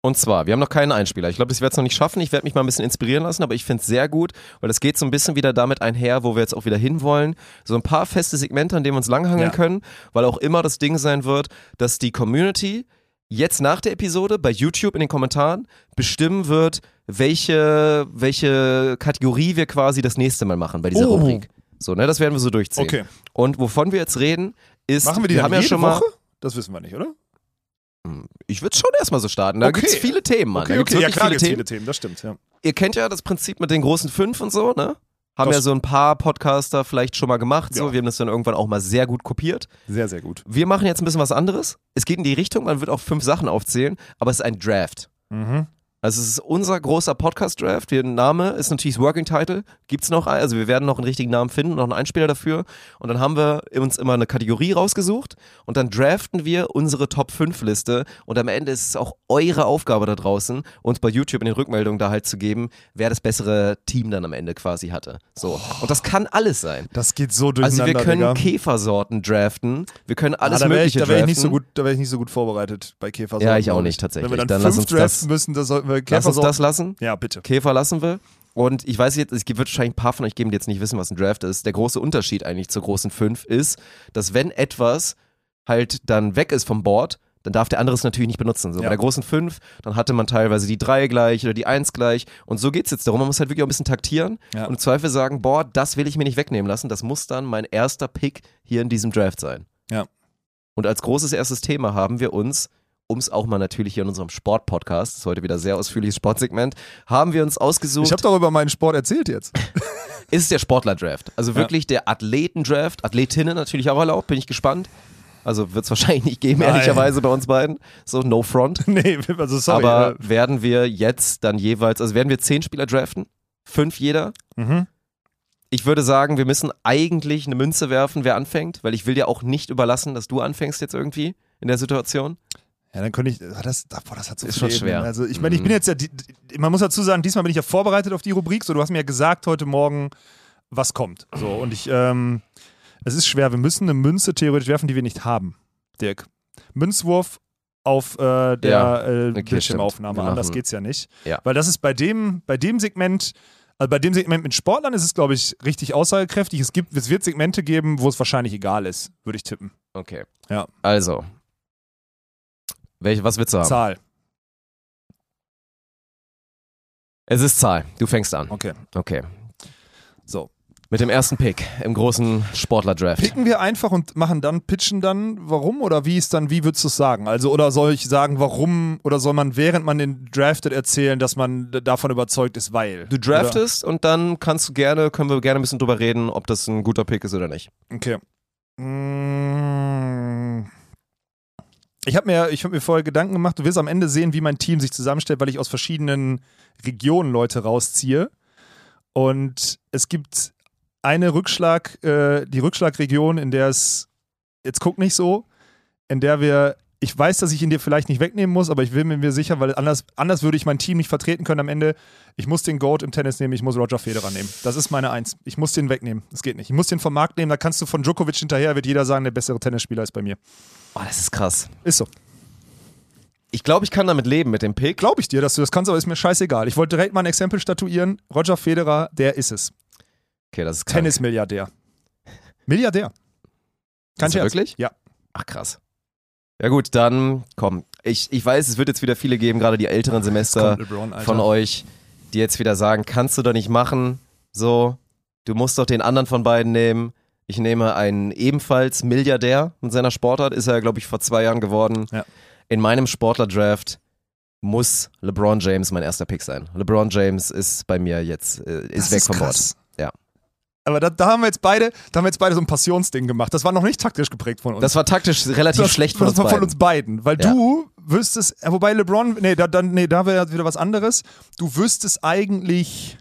Und zwar, wir haben noch keinen Einspieler. Ich glaube, das werde es noch nicht schaffen. Ich werde mich mal ein bisschen inspirieren lassen, aber ich finde es sehr gut, weil es geht so ein bisschen wieder damit einher, wo wir jetzt auch wieder hinwollen. So ein paar feste Segmente, an denen wir uns langhangeln Ja. können, weil auch immer das Ding sein wird, dass die Community jetzt nach der Episode bei YouTube in den Kommentaren bestimmen wird, welche, welche Kategorie wir quasi das nächste Mal machen bei dieser Oh. Rubrik. So, ne, das werden wir so durchziehen. Okay. Und wovon wir jetzt reden, ist, Machen wir die wir haben ja schon mal, Woche? Das wissen wir nicht, oder? Ich würde schon erstmal so starten. Da Okay. gibt's viele Themen, Mann. Okay, okay. Ja, klar, viele Themen. viele Themen, das stimmt, ja. Ihr kennt ja das Prinzip mit den großen fünf und so, ne? Haben Das- ja so ein paar Podcaster vielleicht schon mal gemacht. So. Ja. Wir haben das dann irgendwann auch mal sehr gut kopiert. Sehr, sehr gut. Wir machen jetzt ein bisschen was anderes. Es geht in die Richtung, man wird auch fünf Sachen aufzählen, aber es ist ein Draft. Mhm. Also es ist unser großer Podcast-Draft. Der Name ist natürlich Working Title. Gibt's noch einen? Also wir werden noch einen richtigen Namen finden, noch einen Einspieler dafür. Und dann haben wir uns immer eine Kategorie rausgesucht und dann draften wir unsere Top 5 Liste. Und am Ende ist es auch eure Aufgabe da draußen, uns bei YouTube in den Rückmeldungen da halt zu geben, wer das bessere Team dann am Ende quasi hatte. So. Und das kann alles sein. Das geht so Also durcheinander, wir können Digga. Käfersorten draften. Wir können alles ah, da wäre ich, Mögliche da wär ich draften. nicht so gut, da wäre ich nicht so gut vorbereitet bei Käfersorten. Ja, ich auch nicht, tatsächlich. Wenn wir dann, Dann fünf draften müssen, da sollten wir Lass uns Käfersorten. das lassen. ja, bitte. Käfer lassen wir. Und ich weiß jetzt, es wird wahrscheinlich ein paar von euch geben, die jetzt nicht wissen, was ein Draft ist. Der große Unterschied eigentlich zur großen 5 ist, dass wenn etwas halt dann weg ist vom Board, dann darf der andere es natürlich nicht benutzen. So Ja. bei der großen 5, dann hatte man teilweise die 3 gleich oder die 1 gleich. Und so geht es jetzt darum, man muss halt wirklich auch ein bisschen taktieren Ja. und im Zweifel sagen, boah, das will ich mir nicht wegnehmen lassen. Das muss dann mein erster Pick hier in diesem Draft sein. Ja. Und als großes erstes Thema haben wir uns, um es auch mal natürlich hier in unserem Sport-Podcast, das ist heute wieder sehr ausführliches Sportsegment, haben wir uns ausgesucht, Ich habe doch über meinen Sport erzählt jetzt. [laughs] ist es der Sportler-Draft. Also wirklich der Athleten-Draft, Athletinnen natürlich auch erlaubt, bin ich gespannt. Also wird es wahrscheinlich nicht geben, Nein. ehrlicherweise bei uns beiden. So, no front. [laughs] nee, also sorry. Aber äh, werden wir jetzt dann jeweils, also werden wir zehn Spieler draften? Fünf jeder? mhm. Ich würde sagen, wir müssen eigentlich eine Münze werfen, wer anfängt, weil ich will dir auch nicht überlassen, dass du anfängst jetzt irgendwie in der Situation. Ja, dann könnte ich. ah, Das, ah, boah, das hat so Ist schon schwer. Also ich meine, ich Mhm. bin jetzt ja. Die, man muss dazu sagen, diesmal bin ich ja vorbereitet auf die Rubrik. So, du hast mir ja gesagt heute Morgen, was kommt. So, und ich. Ähm, es ist schwer. Wir müssen eine Münze theoretisch werfen, die wir nicht haben. Dirk. Münzwurf auf äh, der Ja, äh, okay, Bildschirmaufnahme. Anders geht's ja nicht. Ja. Weil das ist bei dem, bei dem Segment. Also bei dem Segment mit Sportlern ist es, glaube ich, richtig aussagekräftig. Es, gibt, es wird Segmente geben, wo es wahrscheinlich egal ist, würde ich tippen. Okay. Ja. Also. Welche, was willst du haben? Zahl. Es ist Zahl. Du fängst an. Okay. Okay. So. Mit dem ersten Pick im großen Sportler-Draft. Picken wir einfach und machen dann, pitchen dann, warum oder wie ist dann, wie würdest du es sagen? Also, oder soll ich sagen, warum, oder soll man, während man den draftet, erzählen, dass man davon überzeugt ist, weil? Du draftest und dann kannst du gerne, können wir gerne ein bisschen drüber reden, ob das ein guter Pick ist oder nicht. Oder? Okay. Mm. Ich habe mir, hab mir vorher Gedanken gemacht, du wirst am Ende sehen, wie mein Team sich zusammenstellt, weil ich aus verschiedenen Regionen Leute rausziehe. Und es gibt eine Rückschlag, äh, die Rückschlagregion, in der es, jetzt guck nicht so, in der wir, ich weiß, dass ich ihn dir vielleicht nicht wegnehmen muss, aber ich will mir sicher, weil anders, anders würde ich mein Team nicht vertreten können am Ende. Ich muss den Goat im Tennis nehmen, ich muss Roger Federer nehmen. Das ist meine Eins. Ich muss den wegnehmen. Das geht nicht. Ich muss den vom Markt nehmen, da kannst du von Djokovic hinterher, wird jeder sagen, der bessere Tennisspieler ist bei mir. Oh, das ist krass. Ist so. Ich glaube, ich kann damit leben mit dem Pick. Glaube ich dir, dass du das kannst, aber ist mir scheißegal. Ich wollte direkt mal ein Exempel statuieren. Roger Federer, der ist es. Okay, das ist krank. Tennismilliardär. Milliardär. Er Scherz. wirklich? Ja. Ach krass. Ja gut, dann komm. Ich, ich weiß, es wird jetzt wieder viele geben, gerade die älteren Semester LeBron, von euch, die jetzt wieder sagen, kannst du doch nicht machen. So, du musst doch den anderen von beiden nehmen. Ich nehme einen ebenfalls Milliardär in seiner Sportart, ist er, glaube ich, vor zwei Jahren geworden. Ja. In meinem Sportler-Draft muss LeBron James mein erster Pick sein. LeBron James ist bei mir jetzt, äh, ist Das weg vom Bord. Ja. Aber da, da haben wir jetzt beide, da haben wir jetzt beide so ein Passionsding gemacht. Das war noch nicht taktisch geprägt von uns. Das war taktisch relativ das, schlecht von das uns war beiden. von uns beiden. Weil Ja. du wüsstest, äh, wobei LeBron, nee, da, dann, nee, da wäre wieder was anderes. Du wüsstest eigentlich,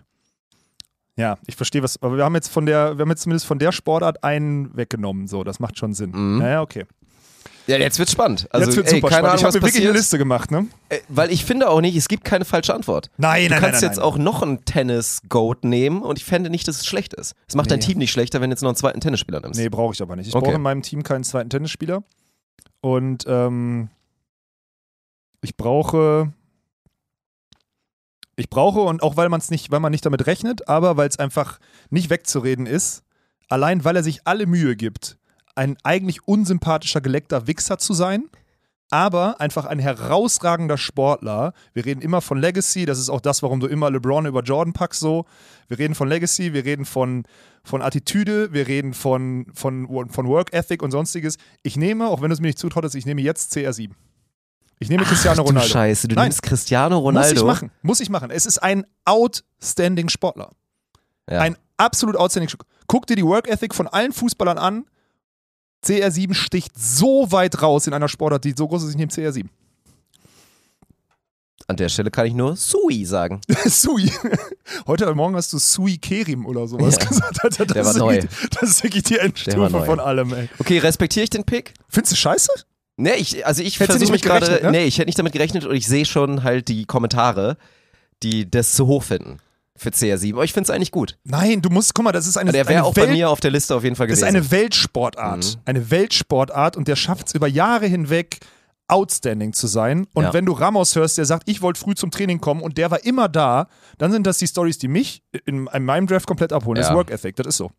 ja, ich verstehe was, aber wir haben jetzt von der, wir haben jetzt zumindest von der Sportart einen weggenommen. So, das macht schon Sinn. Mhm. Naja, okay. Ja, jetzt wird's spannend. Also, jetzt wird ey, super keine spannend. Ahnung, ich habe wirklich eine. Liste gemacht, ne? Äh, Weil ich finde auch nicht, es gibt keine falsche Antwort. Nein, Du nein, kannst nein, jetzt nein. auch noch einen Tennis-Goat nehmen und ich fände nicht, dass es schlecht ist. Es macht dein Nee. Team nicht schlechter, wenn du jetzt noch einen zweiten Tennisspieler nimmst. Nee, brauche ich aber nicht. Ich Okay. brauche in meinem Team keinen zweiten Tennisspieler. Und ähm, ich brauche. Ich brauche, und auch weil man es nicht, weil man nicht damit rechnet, aber weil es einfach nicht wegzureden ist, allein weil er sich alle Mühe gibt, ein eigentlich unsympathischer, geleckter Wichser zu sein, aber einfach ein herausragender Sportler. Wir reden immer von Legacy, das ist auch das, warum du immer LeBron über Jordan packst so. Wir reden von Legacy, wir reden von, von Attitüde, wir reden von, von, von Work Ethic und sonstiges. Ich nehme, auch wenn du es mir nicht zutrautest, ich nehme jetzt CR7. Ich nehme Cristiano Ach, du Ronaldo. Scheiße, du Nein. nimmst Cristiano Ronaldo. Muss ich machen, muss ich machen. Es ist ein outstanding Sportler. Ja. Ein absolut outstanding Sportler. Guck dir die Work Ethic von allen Fußballern an. CR7 sticht so weit raus in einer Sportart, die so groß ist, ich nehme CR7. An der Stelle kann ich nur Sui sagen. [laughs] Sui. Heute Morgen hast du Sui Kerim oder sowas Ja. gesagt. Alter, das, Der war ist neu. wirklich, das ist wirklich die Endstufe von allem, ey. Okay, respektiere ich den Pick? Findest du scheiße? Nee, ich, also ich versuche mich gerade, ne? nee, ich hätte nicht damit gerechnet und ich sehe schon halt die Kommentare, die das zu hoch finden für CR7. Aber ich finde es eigentlich gut. Nein, du musst, guck mal, das ist eine, Der eine wäre auch Welt, bei mir auf der Liste auf jeden Fall Das gewesen. ist eine Weltsportart. Mhm. Eine Weltsportart und der schafft es über Jahre hinweg, outstanding zu sein. Und Ja. wenn du Ramos hörst, der sagt, ich wollte früh zum Training kommen und der war immer da, dann sind das die Stories, die mich in, in meinem Draft komplett abholen. Das Ja. ist Work Ethic, das ist so.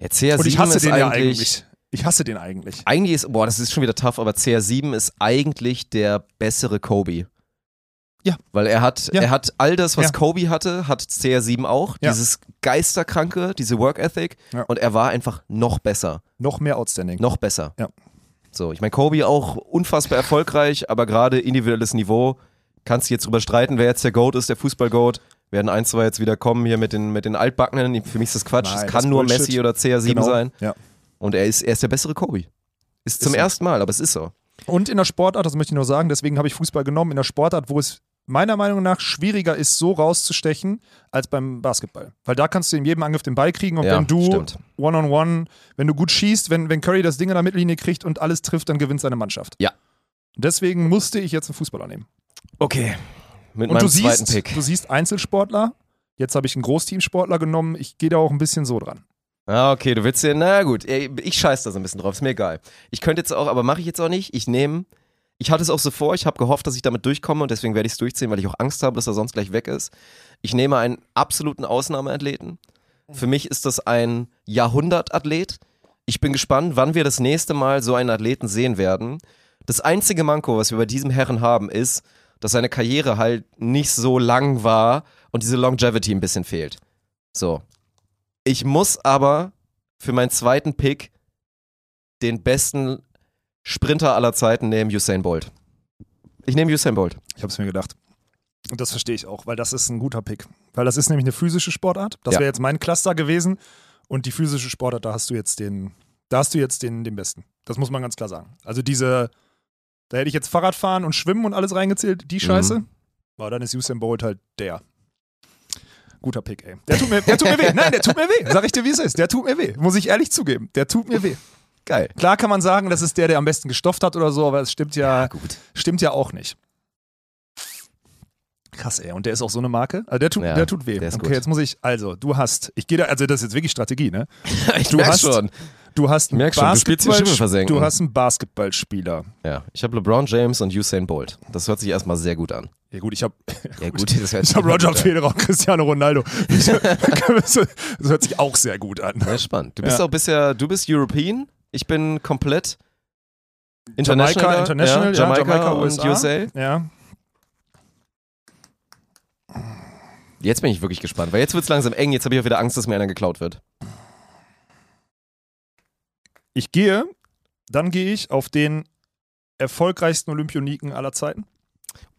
Ja, CR7 Und ich hasse ist den ja eigentlich. Ich hasse den eigentlich. Eigentlich ist, boah, das ist schon wieder tough, aber CR7 ist eigentlich der bessere Kobe. Ja. Weil er hat, Ja. er hat all das, was Ja. Kobe hatte, hat CR7 auch. Ja. Dieses Geisterkranke, diese Work Ethic. Und er war einfach noch besser. Noch mehr outstanding. Noch besser. Ja. So, ich meine, Kobe auch unfassbar erfolgreich, aber gerade individuelles Niveau. Kannst du jetzt drüber streiten, wer jetzt der Goat ist, der Fußball-Goat. Werden ein, zwei jetzt wieder kommen hier mit den, mit den Altbackenen. Für mich ist das Quatsch. Es kann nur Bullshit. Messi oder CR7 Genau. sein. Ja. Und er ist, er ist der bessere Kobe. Ist zum so. ersten Mal, aber es ist so. Und in der Sportart, das möchte ich nur sagen, deswegen habe ich Fußball genommen, in der Sportart, wo es meiner Meinung nach schwieriger ist, so rauszustechen, als beim Basketball. Weil da kannst du in jedem Angriff den Ball kriegen und Ja, wenn du. One-on-One, wenn du gut schießt, wenn, wenn Curry das Ding an der Mittellinie kriegt und alles trifft, dann gewinnt seine Mannschaft. Ja. Deswegen musste ich jetzt einen Fußballer nehmen. Okay. Mit Und meinem du zweiten siehst, Pick. du siehst Einzelsportler, jetzt habe ich einen Großteamsportler genommen, ich gehe da auch ein bisschen so dran. Ah, okay, du willst dir, na gut, ich scheiß da so ein bisschen drauf, ist mir egal. Ich könnte jetzt auch, aber mache ich jetzt auch nicht. Ich nehme, ich hatte es auch so vor, ich habe gehofft, dass ich damit durchkomme und deswegen werde ich es durchziehen, weil ich auch Angst habe, dass er sonst gleich weg ist. Ich nehme einen absoluten Ausnahmeathleten. Für mich ist das ein Jahrhundertathlet. Ich bin gespannt, wann wir das nächste Mal so einen Athleten sehen werden. Das einzige Manko, was wir bei diesem Herren haben, ist, dass seine Karriere halt nicht so lang war und diese Longevity ein bisschen fehlt. So. Ich muss aber für meinen zweiten Pick den besten Sprinter aller Zeiten nehmen, Usain Bolt. Ich nehme Usain Bolt. Ich habe es mir gedacht. Und das verstehe ich auch, weil das ist ein guter Pick. Weil das ist nämlich eine physische Sportart. Das Ja. wäre jetzt mein Cluster gewesen. Und die physische Sportart, da hast du jetzt den, da hast du jetzt den, den besten. Das muss man ganz klar sagen. Also diese, da hätte ich jetzt Fahrradfahren und Schwimmen und alles reingezählt, die Scheiße. Aber dann ist Usain Bolt halt der. Guter Pick, ey. Der tut mir, der tut mir weh. Nein, der tut mir weh. Sag ich dir, wie es ist. Der tut mir weh. Muss ich ehrlich zugeben. Der tut mir weh. Geil. Klar kann man sagen, das ist der, der am besten gestofft hat oder so, aber es stimmt ja, gut. stimmt ja auch nicht. Krass, ey. Und der ist auch so eine Marke? Also der tut, Ja, der tut weh. der okay, gut. jetzt muss ich, also, du hast, ich gehe da, also das ist jetzt wirklich Strategie, ne? [laughs] ich Du hast- schon. Du hast einen Merk schon, du Basketball- versenken. Du hast einen Basketballspieler. Ja, ich habe LeBron James und Usain Bolt. Das hört sich erstmal sehr gut an. Ja gut, ich habe Ja gut, [laughs] ich sich hab Roger. Federer und Cristiano Ronaldo. [laughs] [laughs] Ich, das hört sich auch sehr gut an. Ja, spannend. Du bist Ja. auch bisher, du bist European. Ich bin komplett international. Jamaika, International, ja, Jamaika, Jamaika, und USA. USA. Ja. Jetzt bin ich wirklich gespannt, weil jetzt wird es langsam eng. Jetzt habe ich auch wieder Angst, dass mir einer geklaut wird. Ich gehe, dann gehe ich auf den erfolgreichsten Olympioniken aller Zeiten.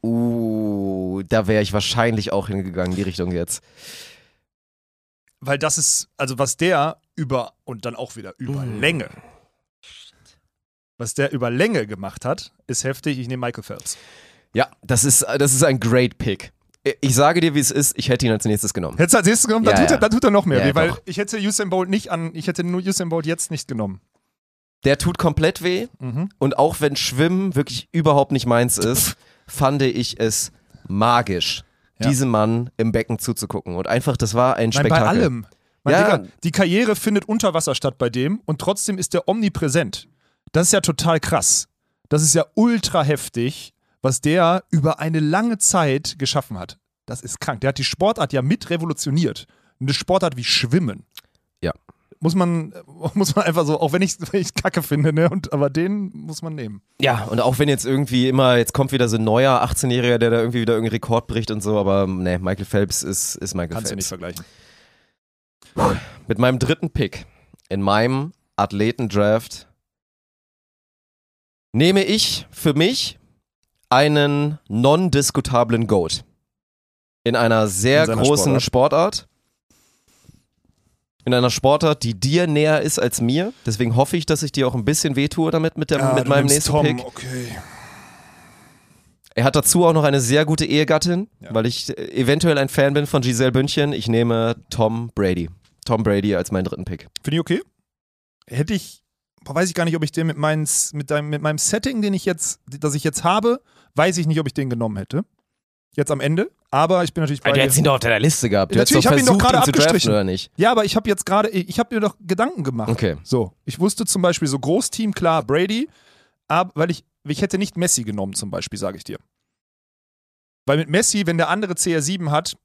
Uh, da wäre ich wahrscheinlich auch hingegangen, die Richtung jetzt. Weil das ist, also was der über, und dann auch wieder über Mm. Länge, was der über Länge gemacht hat, ist heftig. Ich nehme Michael Phelps. Ja, das ist, das ist ein great Pick. Ich sage dir, wie es ist, ich hätte ihn als nächstes genommen. Hättest du als nächstes genommen, dann, Ja, tut, ja. Er, dann tut er noch mehr Ja, weh, weil doch. ich hätte Usain Bolt nicht an, ich hätte nur Usain Bolt jetzt nicht genommen. Der tut komplett weh Mhm. und auch wenn Schwimmen wirklich überhaupt nicht meins [laughs] ist, fand ich es magisch, Ja. diesem Mann im Becken zuzugucken. Und einfach, das war ein Nein, Spektakel. bei allem. Mein Ja. Digga, die Karriere findet unter Wasser statt bei dem und trotzdem ist der omnipräsent. Das ist ja total krass. Das ist ja ultra heftig, was der über eine lange Zeit geschaffen hat. Das ist krank. Der hat die Sportart ja mit revolutioniert. Eine Sportart wie Schwimmen. Muss man, [laughs] muss man einfach so, auch wenn ich [laughs] es kacke finde, ne? Und, aber den muss man nehmen. Ja, und auch wenn jetzt irgendwie immer, jetzt kommt wieder so ein neuer 18-Jähriger, der da irgendwie wieder irgendeinen Rekord bricht und so, aber ne, Michael Phelps ist, ist Michael Kannst du nicht Phelps. vergleichen. Mit meinem dritten Pick in meinem Athletendraft nehme ich für mich einen non-diskutablen Goat. In einer sehr In großen Sportart. Sportart. In einer Sportart, die dir näher ist als mir. Deswegen hoffe ich, dass ich dir auch ein bisschen wehtue damit mit, dem, mit meinem nächsten Tom, Pick. okay. Er hat dazu auch noch eine sehr gute Ehegattin, Ja. weil ich äh, eventuell ein Fan bin von Giselle Bündchen. Ich nehme Tom Brady. Tom Brady als meinen dritten Pick. Finde ich okay. Hätte ich, weiß ich gar nicht, ob ich den mit, meins, mit, deinem, mit meinem Setting, den ich jetzt, das ich jetzt habe, weiß ich nicht, ob ich den genommen hätte. Jetzt am Ende. Aber ich bin natürlich bei du hättest ihn doch auf deiner Liste gehabt. Du Natürlich, hättest ich hab ihn doch gerade abgestrichen. oder nicht? Ja, aber ich habe jetzt gerade, ich habe mir doch Gedanken gemacht. Okay. So, ich wusste zum Beispiel so Großteam, klar, Brady, aber, weil ich ich hätte nicht Messi genommen, zum Beispiel, sage ich dir. Weil mit Messi, wenn der andere CR7 hat,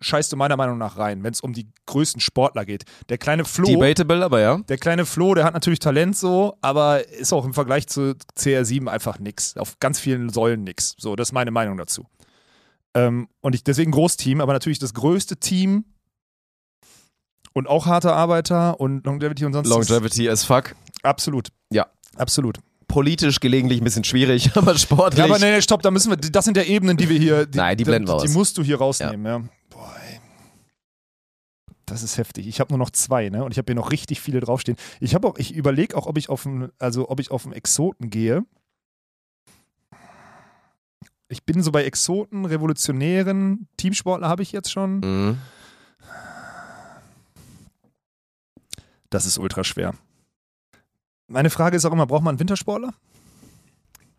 scheißt du meiner Meinung nach rein, wenn es um die größten Sportler geht. Der kleine Flo, Debatable, aber ja. der kleine Flo, der hat natürlich Talent so, aber ist auch im Vergleich zu CR7 einfach nix. Auf ganz vielen Säulen nix. So, das ist meine Meinung dazu. Ähm, und ich deswegen Großteam, aber natürlich das größte Team und auch harte Arbeiter und Longevity und sonst Longevity as fuck. Absolut. Ja. Absolut. Politisch gelegentlich ein bisschen schwierig, [laughs] aber sportlich. Ja, aber nee, nee, stopp, da müssen wir, das sind ja Ebenen, die wir hier, die, Nein, die blenden wir aus. die musst du hier rausnehmen, ja. Boah, ey. Das ist heftig. Ich habe nur noch zwei, ne? Und ich habe hier noch richtig viele draufstehen. Ich habe auch, ich überlege auch, ob ich auf einen, also ob ich auf einen Exoten gehe. Ich bin so bei Exoten, Revolutionären, Teamsportler habe ich jetzt schon. Mhm. Das ist ultra schwer. Meine Frage ist auch immer, braucht man einen Wintersportler?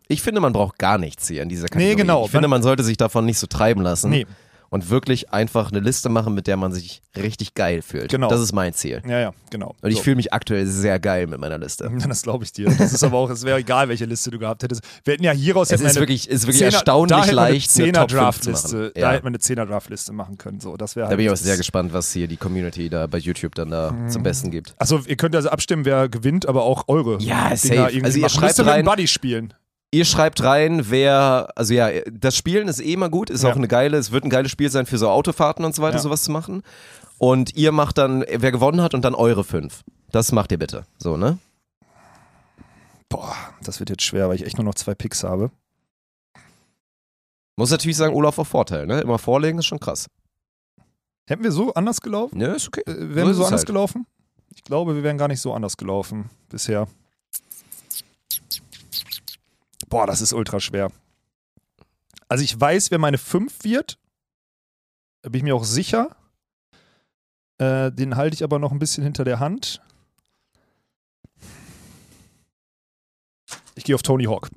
Ich finde, man braucht gar nichts hier in dieser Kategorie. Nee, genau. Ich finde, man sollte sich davon nicht so treiben lassen. Nee. Und wirklich einfach eine Liste machen, mit der man sich richtig geil fühlt. Genau. Das ist mein Ziel. Ja, ja, genau. Und ich So. fühle mich aktuell sehr geil mit meiner Liste. Ja, [laughs] das glaube ich dir. Das ist aber auch, es wäre egal, welche Liste du gehabt hättest. Wir hätten ja hieraus Es ist eine wirklich, ist wirklich Zehner- da erstaunlich hätte man leicht, eine eine Top 5 zu machen. Da Ja. hätte man eine Zehner-Draft-Liste machen können. So, das wäre Da halt bin ich auch sehr gespannt, was hier die Community da bei YouTube dann da Mhm. zum Besten gibt. Achso, ihr könnt also abstimmen, wer gewinnt, aber auch eure Ja, Dinger safe. irgendwie Also ihr schreibt rein- Buddy spielen. Ihr schreibt rein, wer, also ja, das Spielen ist eh immer gut, ist Ja. auch eine geile, es wird ein geiles Spiel sein für so Autofahrten und so weiter, Ja. sowas zu machen. Und ihr macht dann, wer gewonnen hat und dann eure fünf. Das macht ihr bitte. So, ne? Boah, das wird jetzt schwer, weil ich echt nur noch zwei Picks habe. Muss natürlich sagen, Olaf auf Vorteil, ne? Immer vorlegen ist schon krass. Hätten wir so anders gelaufen? Ne, ist okay. Äh, wären So wir so anders halt. gelaufen? Ich glaube, wir wären gar nicht so anders gelaufen bisher. Boah, das ist ultra schwer. Also ich weiß, wer meine 5 wird. Da bin ich mir auch sicher. Äh, den halte ich aber noch ein bisschen hinter der Hand. Ich gehe auf Tony Hawk.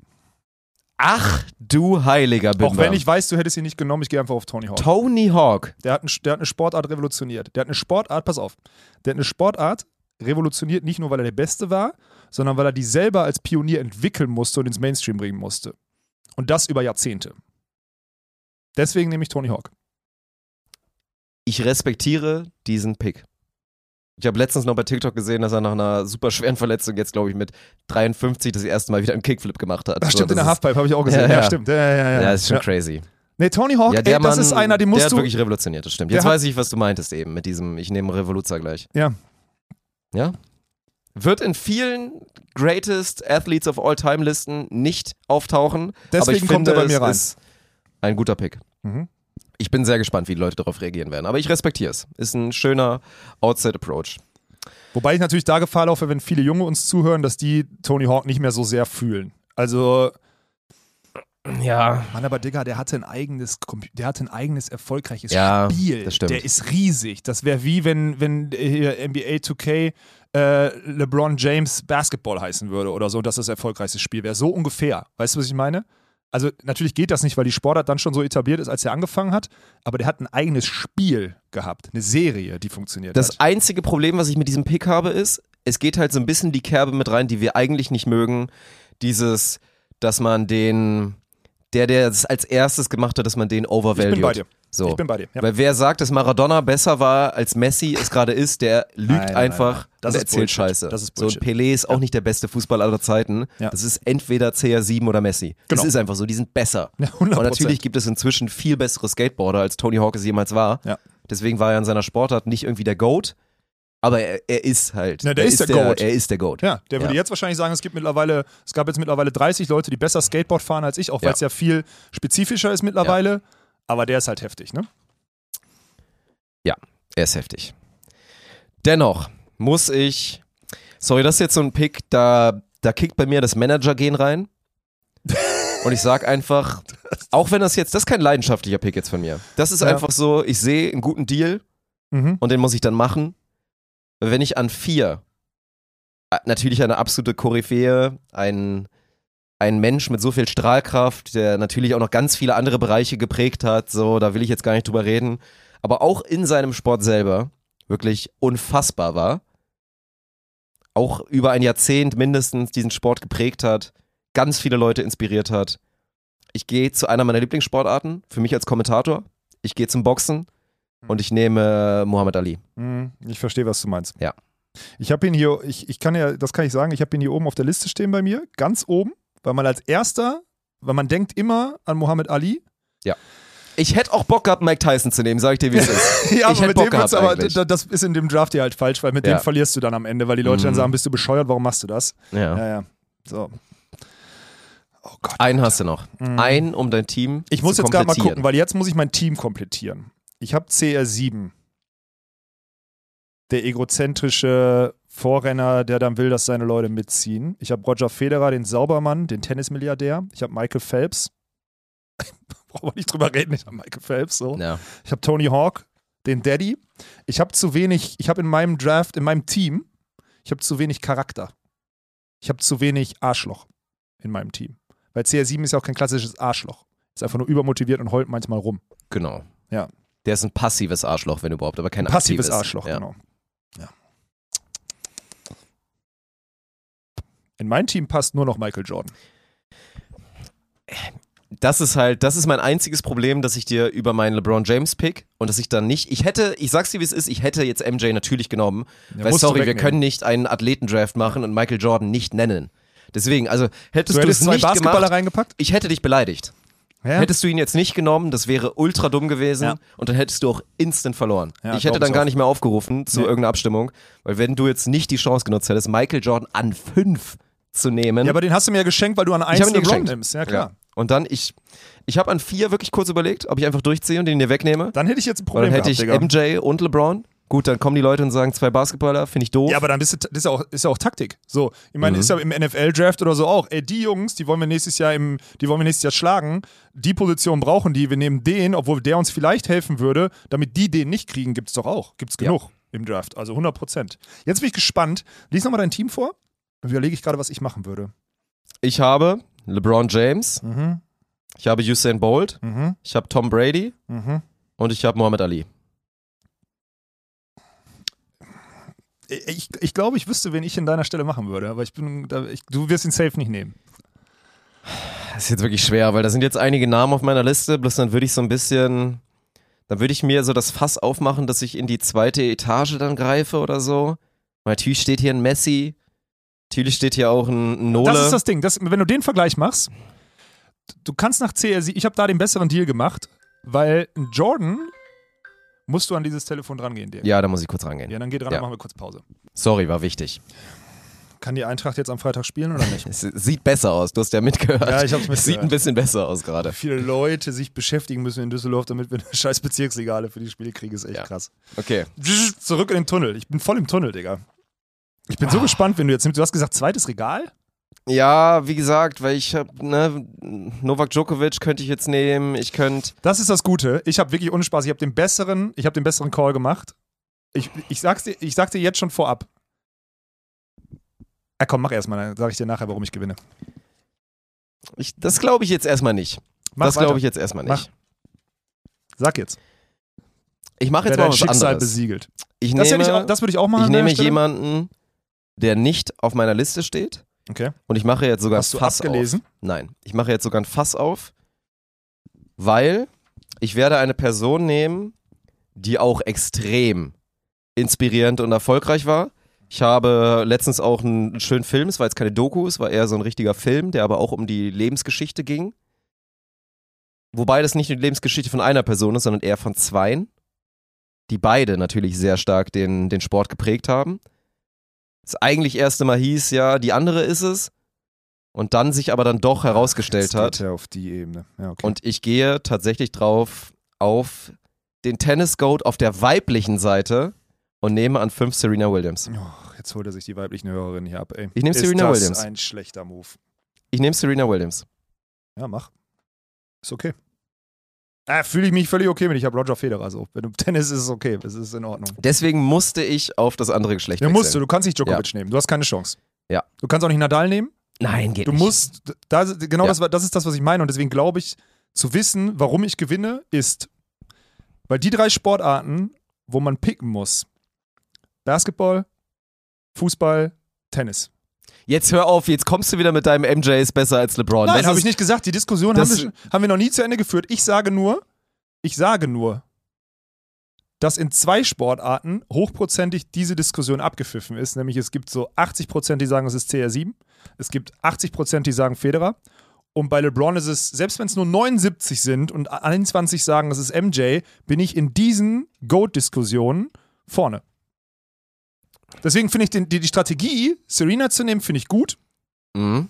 Ach, du heiliger Bimber. Auch wenn ich weiß, du hättest ihn nicht genommen, ich gehe einfach auf Tony Hawk. Tony Hawk. Der hat, ein, der hat eine Sportart revolutioniert. Der hat eine Sportart, pass auf, der hat eine Sportart revolutioniert, nicht nur, weil er der Beste war, sondern weil er die selber als Pionier entwickeln musste und ins Mainstream bringen musste. Und das über Jahrzehnte. Deswegen nehme ich Tony Hawk. Ich respektiere diesen Pick. Ich habe letztens noch bei TikTok gesehen, dass er nach einer super schweren Verletzung jetzt, glaube ich, mit 53 das erste Mal wieder einen Kickflip gemacht hat. Das So, stimmt, in der Halfpipe habe ich auch gesehen. Ja, Ja, ja. stimmt. Ja, ja, ja, Ja, ist schon crazy. Nee, Tony Hawk, Ja, der ey, das Mann, ist einer, den der musst hat du. wirklich revolutioniert, das stimmt. Der Jetzt hat- weiß ich, was du meintest eben mit diesem, ich nehme Revoluzer gleich. Ja. Ja? Wird in vielen Greatest Athletes of All Time Listen nicht auftauchen. aber ich Deswegen kommt finde, er bei mir es rein. ist ein guter Pick. Mhm. Ich bin sehr gespannt, wie die Leute darauf reagieren werden. Aber ich respektiere es. Ist ein schöner Outside-Approach. Wobei ich natürlich da Gefahr laufe, wenn viele Junge uns zuhören, dass die Tony Hawk nicht mehr so sehr fühlen. Also, Ja. Mann, aber Digga, der hatte ein eigenes, der hatte ein eigenes erfolgreiches Ja, Spiel. das stimmt. Der ist riesig. Das wäre wie wenn, wenn hier NBA 2K äh, LeBron James Basketball heißen würde oder so und das das erfolgreichste Spiel wäre. So ungefähr. Weißt du, was ich meine? Also natürlich geht das nicht, weil die Sportart dann schon so etabliert ist, als er angefangen hat, aber der hat ein eigenes Spiel gehabt, eine Serie, die funktioniert Das hat. einzige Problem, was ich mit diesem Pick habe, ist, es geht halt so ein bisschen die Kerbe mit rein, die wir eigentlich nicht mögen. Dieses, dass man den, der, der es als erstes gemacht hat, dass man den overvalued. Ich bin bei dir. So. Ich bin bei dir. Ja. Weil wer sagt, dass Maradona besser war als Messi es gerade ist, der lügt Nein, nein, einfach nein. Das und ist erzählt Bullshit. Scheiße. Das ist so, und Bullshit. Pelé ist auch nicht der beste Fußballer aller Zeiten. Ja. Das ist entweder CR7 oder Messi. Genau. Das ist einfach so, die sind besser. Ja, 100%. Und natürlich gibt es inzwischen viel bessere Skateboarder, als Tony Hawk es jemals war. Ja. Deswegen war er in seiner Sportart nicht irgendwie der GOAT, aber er, er ist halt. Na, der er ist der GOAT. Er ist der GOAT. Ja, der würde Ja. jetzt wahrscheinlich sagen, es gibt mittlerweile, es gab jetzt mittlerweile 30 Leute, die besser Skateboard fahren als ich, auch weil Ja. es ja viel spezifischer ist mittlerweile. Aber der ist halt heftig, ne? Er ist heftig. Dennoch muss ich. Sorry, das ist jetzt so ein Pick, da, da kickt bei mir das Manager-Gen rein. [laughs] Und ich sag einfach, auch wenn das jetzt, das ist kein leidenschaftlicher Pick jetzt von mir. Das ist Ja. einfach so, ich sehe einen guten Deal Mhm. und den muss ich dann machen. Wenn ich an vier, äh, natürlich eine absolute Koryphäe, ein, ein Mensch mit so viel Strahlkraft, der natürlich auch noch ganz viele andere Bereiche geprägt hat, so, da will ich jetzt gar nicht drüber reden, aber auch in seinem Sport selber wirklich unfassbar war, auch über ein Jahrzehnt mindestens diesen Sport geprägt hat, ganz viele Leute inspiriert hat. Ich gehe zu einer meiner Lieblingssportarten, für mich als Kommentator. Ich gehe zum Boxen und ich nehme Muhammad Ali. Hm, Ich verstehe, was du meinst. Ja. Ich habe ihn hier, ich, ich kann ja, das kann ich sagen, ich habe ihn hier oben auf der Liste stehen bei mir, ganz oben, weil man als erster, weil man denkt immer an Muhammad Ali. Ich hätte auch Bock gehabt, Mike Tyson zu nehmen, sag ich dir, wie es [laughs] ist. ja, Ich aber mit Bock dem gehabt aber, das ist in dem Draft hier halt falsch, weil mit Ja. dem verlierst du dann am Ende, weil die Leute dann Mhm. sagen, bist du bescheuert, warum machst du das? Ja. Ja, ja. So. Oh Gott. Einen hast du noch. Einen, um dein Team Ich muss jetzt gerade mal gucken, weil jetzt muss ich mein Team komplettieren. Ich habe CR7. Der egozentrische Vorrenner, der dann will, dass seine Leute mitziehen. Ich habe Roger Federer, den Saubermann, den Tennismilliardär. Ich habe Michael Phelps. [laughs] Brauchen wir nicht drüber reden, ich habe Michael Phelps. So. Ja. Ich habe Tony Hawk, den Daddy. Ich habe zu wenig, ich habe in meinem Draft, in meinem Team, ich habe zu wenig Charakter. Ich habe zu wenig Arschloch in meinem Team. Weil CR7 ist ja auch kein klassisches Arschloch. Ist einfach nur übermotiviert und heult manchmal rum. Genau. Ja. Der ist ein passives Arschloch, wenn überhaupt, aber kein Ein passives aktives. Arschloch, ja. genau. Ja. In mein Team passt nur noch Michael Jordan. Das ist halt, das ist mein einziges Problem, dass ich dir über meinen LeBron James pick und dass ich dann nicht, ich hätte, ich sag's dir wie es ist, ich hätte jetzt MJ natürlich genommen, Ja, weil du sorry, wir können nicht einen Athletendraft machen und Michael Jordan nicht nennen. Deswegen, also hättest Du du, hättest es zwei nicht Basketballer gemacht, reingepackt? ich hätte dich beleidigt. Ja? Hättest du ihn jetzt nicht genommen, das wäre ultra dumm gewesen Ja. und dann hättest du auch instant verloren. Ja, ich hätte dann gar nicht mehr aufgerufen zu Nee. irgendeiner Abstimmung, weil wenn du jetzt nicht die Chance genutzt hättest, Michael Jordan an fünf zu nehmen. ja, aber den hast du mir ja geschenkt, weil du an ich eins habe ihn dir LeBron geschenkt. nimmst. Ja, klar. Und dann, ich, ich habe an vier wirklich kurz überlegt, ob ich einfach durchziehe und den dir wegnehme. Dann hätte ich jetzt ein Weil Problem dann hätte gehabt, ich Digga. MJ und LeBron. Gut, dann kommen die Leute und sagen, zwei Basketballer, finde ich doof. Ja, aber dann bist du, das ist ja auch, ist ja auch Taktik. So, ich meine, Mhm. ist ja im NFL-Draft oder so auch. Ey, die Jungs, die wollen wir nächstes Jahr im, die wollen wir nächstes Jahr schlagen. Die Position brauchen die. Wir nehmen den, obwohl der uns vielleicht helfen würde, damit die den nicht kriegen, gibt es doch auch. Gibt es Ja. genug im Draft. Also 100 Prozent. Jetzt bin ich gespannt. Lies nochmal dein Team vor. Dann überlege ich gerade, was ich machen würde. Ich habe LeBron James, Mhm. ich habe Usain Bolt, Mhm. ich habe Tom Brady Mhm. und ich habe Muhammad Ali. Ich, ich glaube, ich wüsste, wen ich in deiner Stelle machen würde, aber ich bin, da, ich, du wirst ihn safe nicht nehmen. Das ist jetzt wirklich schwer, weil da sind jetzt einige Namen auf meiner Liste, bloß dann würde ich so ein bisschen, dann würde ich mir so das Fass aufmachen, dass ich in die zweite Etage dann greife oder so. Weil natürlich steht hier ein Messi, natürlich steht hier auch ein Nole. Das ist das Ding. Das, wenn du den Vergleich machst, du kannst nach CR7, ich habe da den besseren Deal gemacht, weil ein Jordan musst du an dieses Telefon drangehen, dir. ja, da muss ich kurz rangehen. Ja, dann geh dran, Ja. dann machen wir kurz Pause. Sorry, war wichtig. Kann die Eintracht jetzt am Freitag spielen oder nicht? [laughs] Es sieht besser aus, du hast ja mitgehört. Ja, ich hab's Es sieht mitgehört. ein bisschen besser aus gerade. Viele Leute sich beschäftigen müssen in Düsseldorf, damit wir eine scheiß Bezirksregale für die Spiele kriegen, ist echt Ja. krass. Okay. Zurück in den Tunnel. Ich bin voll im Tunnel, Digga. Ich bin so Ah. gespannt, wenn du jetzt nimmst. Du hast gesagt, zweites Regal? Ja, wie gesagt, weil ich habe, ne, Novak Djokovic könnte ich jetzt nehmen, ich könnte, Das ist das Gute. Ich habe wirklich ohne Spaß, ich habe den besseren, ich habe den besseren Call gemacht. Ich, ich, sag's dir, ich sag dir jetzt schon vorab. Ja, komm, mach erstmal, dann sage ich dir nachher, warum ich gewinne. ich, das glaube ich jetzt erstmal nicht. Mach das glaube ich jetzt erstmal nicht. Mach. Sag jetzt. Ich mache Wer jetzt mal dein was Schicksal anderes. besiegelt. Ich Das, nehme, ich, auch, das würde ich auch machen. ich deiner nehme jemanden, der nicht auf meiner Liste steht Okay. und ich mache jetzt sogar Hast du ein Fass abgelesen? auf. Nein, ich mache jetzt sogar ein Fass auf, weil ich werde eine Person nehmen, die auch extrem inspirierend und erfolgreich war. Ich habe letztens auch einen schönen Film, es war jetzt keine Doku, es war eher so ein richtiger Film, der aber auch um die Lebensgeschichte ging. Wobei das nicht die Lebensgeschichte von einer Person ist, sondern eher von zweien, die beide natürlich sehr stark den, den Sport geprägt haben. Das eigentlich erste Mal hieß, ja, die andere ist es. Und dann sich aber dann doch herausgestellt hat. er auf die Ebene. Ja, okay. Und ich gehe tatsächlich drauf auf den Tennis-Goat auf der weiblichen Seite und nehme an fünf Serena Williams. Oh, jetzt holt er sich die weiblichen Hörerinnen hier ab, ey. Ich nehm Ist Serena das Williams. ein schlechter Move. Ich nehme Serena Williams. Ja, mach. Ist okay. Ah, Fühle ich mich völlig okay mit. Ich habe Roger Federer so. Wenn du [laughs] Tennis ist es okay. Es ist in Ordnung. Deswegen musste ich auf das andere Geschlecht Ja, wechseln. musst du. Du kannst nicht Djokovic nehmen. Du hast keine Chance. Ja. Du kannst auch nicht Nadal nehmen. Nein, geht Du nicht. musst, da, genau Ja. das, das ist das, was ich meine. Und deswegen glaube ich, zu wissen, warum ich gewinne, ist, weil die drei Sportarten, wo man picken muss: Basketball, Fußball, Tennis. Jetzt hör auf, jetzt kommst du wieder mit deinem MJ ist besser als LeBron. Nein, habe ich nicht gesagt. Die Diskussion haben wir, haben wir noch nie zu Ende geführt. Ich sage nur, ich sage nur, dass in zwei Sportarten hochprozentig diese Diskussion abgepfiffen ist. Nämlich es gibt so 80 Prozent, die sagen, es ist CR7. Es gibt 80 Prozent, die sagen Federer. Und bei LeBron ist es, selbst wenn es nur 79 sind und 21 sagen, es ist MJ, bin ich in diesen GOAT-Diskussionen vorne. Deswegen finde ich den, die, die Strategie, Serena zu nehmen, finde ich gut, Mhm.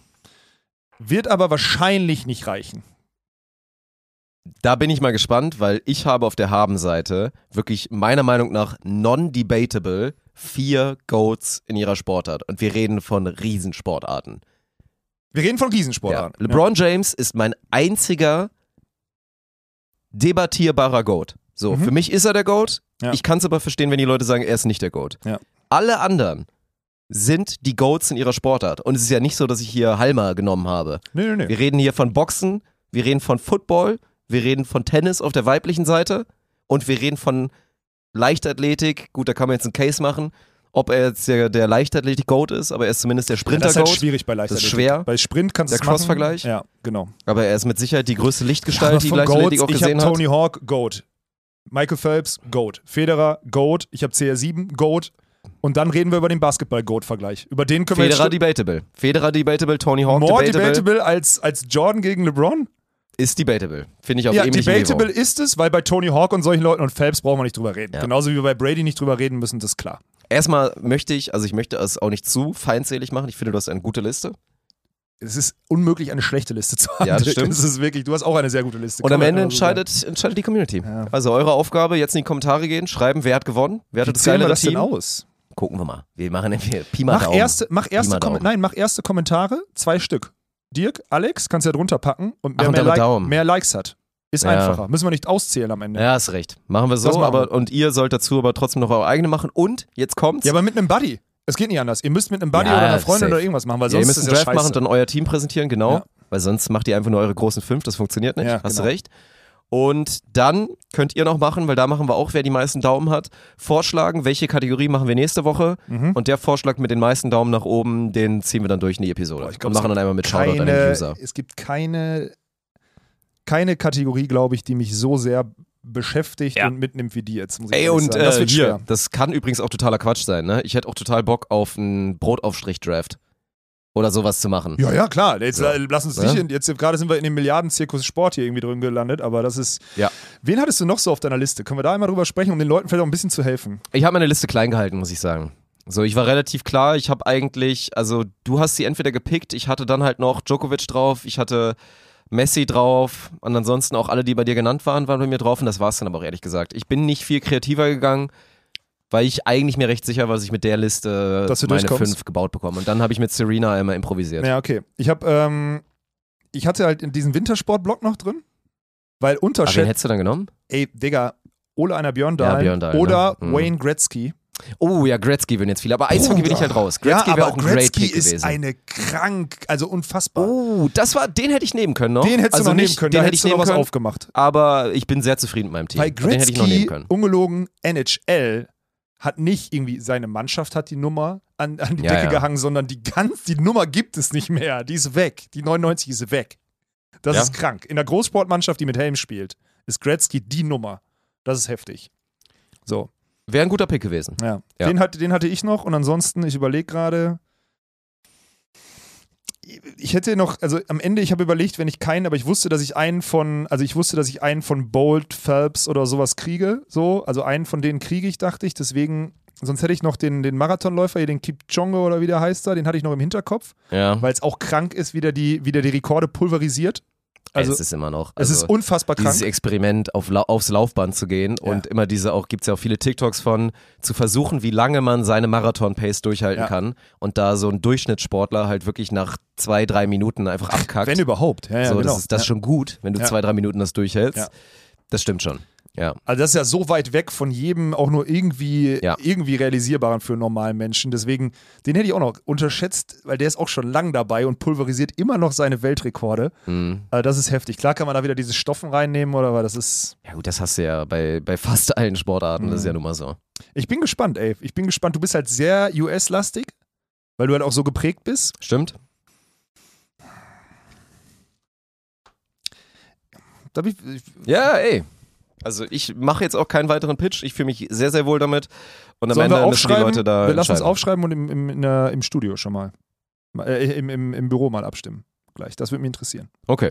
wird aber wahrscheinlich nicht reichen. Da bin ich mal gespannt, weil ich habe auf der Habenseite wirklich meiner Meinung nach non-debatable vier Goats in ihrer Sportart. Und wir reden von Riesensportarten. Wir reden von Ja. Riesensportarten. LeBron James ist mein einziger debattierbarer Goat. So, Mhm. für mich ist er der Goat. Ja. Ich kann es aber verstehen, wenn die Leute sagen, er ist nicht der Goat. Ja. Alle anderen sind die Goats in ihrer Sportart. Und es ist ja nicht so, dass ich hier Halma genommen habe. Nee, nee, nee. Wir reden hier von Boxen, wir reden von Football, wir reden von Tennis auf der weiblichen Seite und wir reden von Leichtathletik. Gut, da kann man jetzt einen Case machen, ob er jetzt der, der Leichtathletik-Goat ist, aber er ist zumindest der das ist halt Sprinter-Goat. schwierig bei Leichtathletik. ist schwer. Bei Sprint kannst du Der. Cross-Vergleich. Ja, genau. aber er ist mit Sicherheit die größte Lichtgestalt, Aber die Leichtathletik Goats, auch ich gesehen hat. Tony Hawk, Goat. Michael Phelps, Goat. Federer, Goat. Ich habe CR7, Goat. Und dann reden wir über den Basketball-Goat-Vergleich. Über den können wir Federer jetzt debatable. Federer debatable, Tony Hawk more debatable, debatable als, als Jordan gegen LeBron? ist debatable. Finde ich auf Ja, ähnlichem debatable Niveau. ist es, weil bei Tony Hawk und solchen Leuten und Phelps brauchen wir nicht drüber reden. Ja. Genauso wie wir bei Brady nicht drüber reden müssen, das ist klar. Erstmal möchte ich, also ich möchte es auch nicht zu feindselig machen. Ich finde, du hast eine gute Liste. Es ist unmöglich, eine schlechte Liste zu haben. Ja, das stimmt. Es ist wirklich, du hast auch eine sehr gute Liste. Und am Ende entscheidet, entscheidet die Community. Ja. Also eure Aufgabe, jetzt in die Kommentare gehen, schreiben, wer hat gewonnen, wer Wie hatte das wir geilere das denn aus? Gucken wir mal. Wir machen wir Pi mal Mach Daumen. erste, mach, erste Daumen. nein, mach erste Kommentare, zwei Stück. Dirk, Alex, kannst du ja drunter packen und Ach, wer und mehr, like, Daumen. mehr Likes hat. Ist Ja. einfacher. Müssen wir nicht auszählen am Ende. Ja, hast recht. Machen wir so, machen aber wir. und ihr sollt dazu aber trotzdem noch eure eigene machen. Und jetzt kommt's. Ja, aber mit einem Buddy. Es geht nicht anders. Ihr müsst mit einem Buddy Ja, oder einer Freundin safe. oder irgendwas machen, weil Ja, ihr sonst müsst ist einen Draft machen und dann euer Team präsentieren, genau. Weil sonst macht ihr einfach nur eure großen fünf, das funktioniert nicht. Ja, Hast genau. du recht. Und dann könnt ihr noch machen, weil da machen wir auch, wer die meisten Daumen hat, vorschlagen, welche Kategorie machen wir nächste Woche. Mhm. Und der Vorschlag mit den meisten Daumen nach oben, den ziehen wir dann durch in die Episode. Boah, ich glaub, und machen dann einmal mit Shoutout an den keine, User. es gibt keine, keine Kategorie, glaube ich, die mich so sehr beschäftigt Ja. und mitnimmt wie die jetzt. Ey, und das äh, wird hier, das kann übrigens auch totaler Quatsch sein, ne? Ich hätte auch total Bock auf einen Brotaufstrich-Draft. Oder sowas zu machen. Ja, ja, klar. Jetzt Ja. äh, lass uns Ja. nicht, in, jetzt gerade sind wir in dem Milliardenzirkus Sport hier irgendwie drin gelandet, aber das ist. Ja. Wen hattest du noch so auf deiner Liste? Können wir da einmal drüber sprechen, um den Leuten vielleicht auch ein bisschen zu helfen? Ich habe meine Liste klein gehalten, muss ich sagen. So, ich war relativ klar. Ich habe eigentlich, also du hast sie entweder gepickt, ich hatte dann halt noch Djokovic drauf, ich hatte Messi drauf und ansonsten auch alle, die bei dir genannt waren, waren bei mir drauf und das war's dann aber auch ehrlich gesagt. Ich bin nicht viel kreativer gegangen, weil ich eigentlich mir recht sicher war, dass ich mit der Liste meine fünf gebaut bekomme. Und dann habe ich mit Serena einmal improvisiert. Ja, okay. Ich habe, ähm, ich hatte halt in diesen Wintersportblock noch drin, weil Aber wen unterschätzt, hättest du dann genommen? ey, Digga, Ole einer Björn Dahl Björn Dahl, oder ne? Wayne Gretzky. Oh ja, Gretzky würden jetzt viele, aber Eishockey bin ich halt raus. Gretzky ja, wäre auch ein great Gretzky Pick ist gewesen. eine krank, also unfassbar. Oh, das war, den hätte ich nehmen können noch. den hättest also du noch nehmen nicht, können, den da hätte ich du noch nehmen was können. aufgemacht. aber ich bin sehr zufrieden mit meinem Team. Weil Den hätte ich noch nehmen Gretzky, können. ungelogen, NHL, hat nicht irgendwie seine Mannschaft hat die Nummer an, an die Ja, Decke ja. gehangen, sondern die ganz, die Nummer gibt es nicht mehr. Die ist weg. Die 99 ist weg. Das Ja. ist krank. In der Großsportmannschaft, die mit Helm spielt, ist Gretzky die Nummer. Das ist heftig. So, Wäre ein guter Pick gewesen. ja. Ja. Den, hatte, den hatte ich noch und ansonsten, ich überlege gerade. Ich hätte noch, also am Ende, ich habe überlegt, wenn ich keinen, aber ich wusste, dass ich einen von, also ich wusste, dass ich einen von Bolt, Phelps oder sowas kriege, so, also einen von denen kriege ich, dachte ich, deswegen, sonst hätte ich noch den, den Marathonläufer, hier den Kipchoge oder wie der heißt da, den hatte ich noch im Hinterkopf, Ja. weil es auch krank ist, wie der die, wie der die Rekorde pulverisiert. Also, es ist immer noch. es Also, ist unfassbar dieses krank. Experiment auf, aufs Laufband zu gehen Ja. und immer diese auch, gibt es ja auch viele TikToks von, zu versuchen, wie lange man seine Marathon-Pace durchhalten Ja. kann und da so ein Durchschnittssportler halt wirklich nach zwei, drei Minuten einfach abkackt. Wenn überhaupt. Ja, ja, so, genau. das ist das ja. schon gut, wenn du zwei, drei Minuten das durchhältst. Das stimmt schon. Ja. Also das ist ja so weit weg von jedem auch nur irgendwie, Ja. irgendwie realisierbaren für einen normalen Menschen. Deswegen, den hätte ich auch noch unterschätzt, weil der ist auch schon lang dabei und pulverisiert immer noch seine Weltrekorde. Mhm. Also das ist heftig. Klar kann man da wieder diese Stoffen reinnehmen oder weil das ist. Ja gut, das hast du ja bei, bei fast allen Sportarten, das ist Mhm. ja nun mal so. Ich bin gespannt, ey. Ich bin gespannt. Du bist halt sehr US-lastig. weil du halt auch so geprägt bist. Stimmt? Ich, ich, Ja, ey. Also ich mache jetzt auch keinen weiteren Pitch. Ich fühle mich sehr, sehr wohl damit. Und am sollen Ende wir müssen die aufschreiben? Leute da wir lassen uns entscheiden. aufschreiben und im, im, der, im Studio schon mal. Äh, im, im, Im Büro mal abstimmen. Gleich. Das würde mich interessieren. Okay.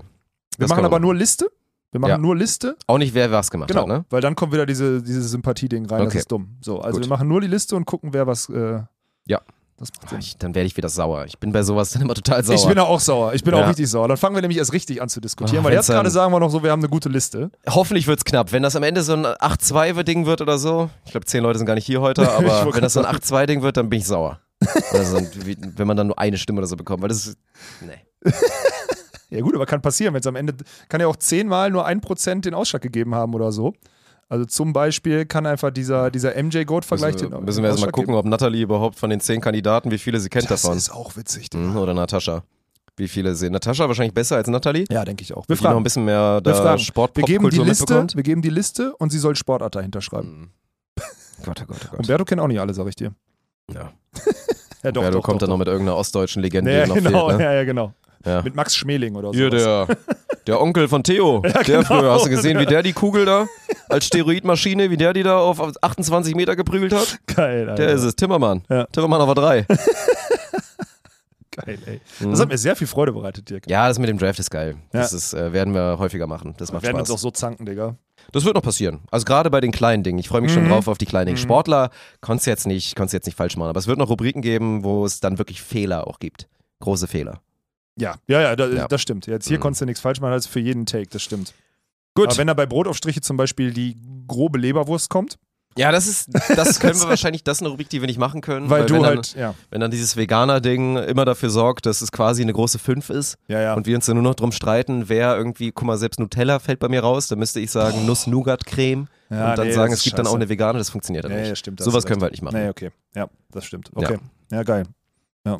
Wir Das machen aber nur Liste. Wir machen Ja. nur Liste. Auch nicht, wer was gemacht Genau. hat, ne? Weil dann kommt wieder diese, diese Sympathie-Ding rein. Okay. Das ist dumm. So, also Gut. wir machen nur die Liste und gucken, wer was. Äh, Ja. Das macht Sinn. Ich, dann werde ich wieder sauer. Ich bin bei sowas dann immer total sauer. Ich bin auch sauer. Ich bin Ja. auch richtig sauer. Dann fangen wir nämlich erst richtig an zu diskutieren, Ah, weil jetzt gerade sagen wir noch so, wir haben eine gute Liste. Hoffentlich wird's knapp. Wenn das am Ende so ein 8-2-Ding wird oder so, ich glaube, zehn Leute sind gar nicht hier heute, [laughs] aber wenn das so ein gerade 8-2-Ding wird, dann bin ich sauer. also, wenn man dann nur eine Stimme oder so bekommt, weil das ist. Nee. [laughs] Ja gut, aber kann passieren, wenn es am Ende, kann ja auch zehnmal nur ein Prozent den Ausschlag gegeben haben oder so. Also zum Beispiel kann einfach dieser, dieser MJ-Goat-Vergleich Müssen, den müssen wir erstmal gucken, ob Natalie überhaupt von den zehn Kandidaten, wie viele sie kennt geben. Das davon. ist auch witzig. Mhm, oder Natascha. Wie viele sehen? Natascha wahrscheinlich besser als Natalie? Ja, denke ich auch. Wir Die noch ein fragen. bisschen mehr da fragen. Wir geben, die Liste, wir geben die Liste und sie soll Sportart dahinter schreiben. Mhm. [laughs] Gott, oh Gott, oh Gott. Umberto kennt auch nicht alle, sag ich dir. Ja. [laughs] Ja, doch, ja, du doch, kommt doch, dann noch mit irgendeiner ostdeutschen Legende, Ja, genau, fehlt. Ne? ja, ja, genau. Ja. Mit Max Schmeling oder so. Hier, der, der Onkel von Theo. [laughs] der genau. früher, hast du gesehen, wie der die Kugel da als Steroidmaschine, wie der die da auf 28 Meter geprügelt hat? Geil, Alter. Der ist es, Timmermann. Ja. Timmermann auf der 3. [laughs] Geil, ey. Das hat mir sehr viel Freude bereitet, Dirk. Ja, das mit dem Draft ist geil. Ja. Das ist, äh, werden wir häufiger machen. Das Wir macht werden Spaß. uns auch so zanken, Digga. Das wird noch passieren. Also gerade bei den kleinen Dingen. Ich freue mich schon Mhm. drauf auf die kleinen Dinge. Sportler konntest jetzt nicht, konntest jetzt nicht falsch machen. Aber es wird noch Rubriken geben, wo es dann wirklich Fehler auch gibt. Große Fehler. Ja, ja, ja, da, Ja. das stimmt. Jetzt hier Mhm. konntest du nichts falsch machen, das ist für jeden Take, das stimmt. Gut. Aber wenn da bei Brotaufstriche zum Beispiel die grobe Leberwurst kommt, Ja, das ist, das können wir wahrscheinlich, das ist eine Rubrik, die wir nicht machen können. weil, du wenn halt, ja, Dann, wenn dann dieses Veganer-Ding immer dafür sorgt, dass es quasi eine große 5 ist ja, ja. und wir uns dann nur noch drum streiten, wer irgendwie, guck mal, selbst Nutella fällt bei mir raus, dann müsste ich sagen Nuss-Nougat-Creme Ja, und dann nee, sagen, es gibt dann auch scheiße. eine vegane, das funktioniert dann Nee, nicht. das stimmt. Sowas du können wir halt nicht machen. Nee, okay. Ja, das stimmt. Okay. Ja, geil. Ja.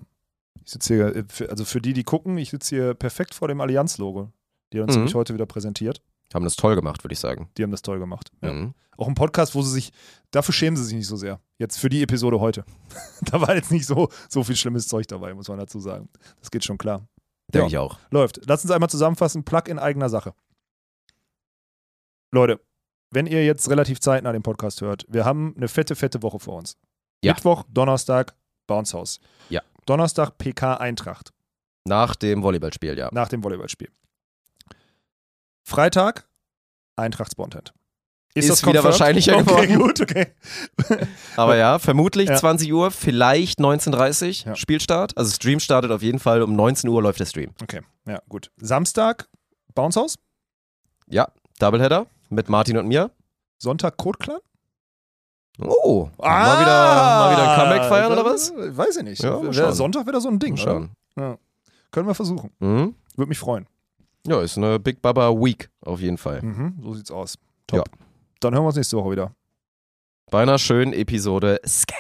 Ich sitze hier, äh, also für die, die gucken, ich sitze hier perfekt vor dem Allianz-Logo. Die haben uns Mhm. nämlich heute wieder präsentiert. Haben das toll gemacht, würde ich sagen. Die haben das toll gemacht. Ja. Mhm. Auch ein Podcast, wo sie sich, dafür schämen sie sich nicht so sehr. Jetzt für die Episode heute. [laughs] da war jetzt nicht so, so viel schlimmes Zeug dabei, muss man dazu sagen. Das geht schon klar. Denke Ja. ich auch. Läuft. Lass uns einmal zusammenfassen. Plug in eigener Sache. Leute, wenn ihr jetzt relativ zeitnah den Podcast hört, wir haben eine fette, fette Woche vor uns. Ja. Mittwoch, Donnerstag, Bounce House. Ja. Donnerstag, PK Eintracht Nach dem Volleyballspiel, ja. nach dem Volleyballspiel. Freitag, Eintracht Spontent. Ist das wieder wahrscheinlicher okay, geworden. gut, okay. [laughs] Aber ja, vermutlich Ja. 20 Uhr, vielleicht 19.30 Uhr Ja. Spielstart. Also Stream startet auf jeden Fall um 19 Uhr läuft der Stream. Okay, ja, gut. Samstag, Bounce House. Ja, Doubleheader mit Martin und mir. Sonntag, Code Clan. Oh, mal, wieder, mal wieder ein Comeback feiern oder was? Weiß ich nicht. Ja. Sonntag wäre so ein Ding. Schauen. Können wir versuchen. Mhm. Würde mich freuen. Ja, ist eine Big Baba Week auf jeden Fall. Mhm, so sieht's aus. Top. Dann hören wir uns nächste Woche wieder. Bei einer schönen Episode Scam.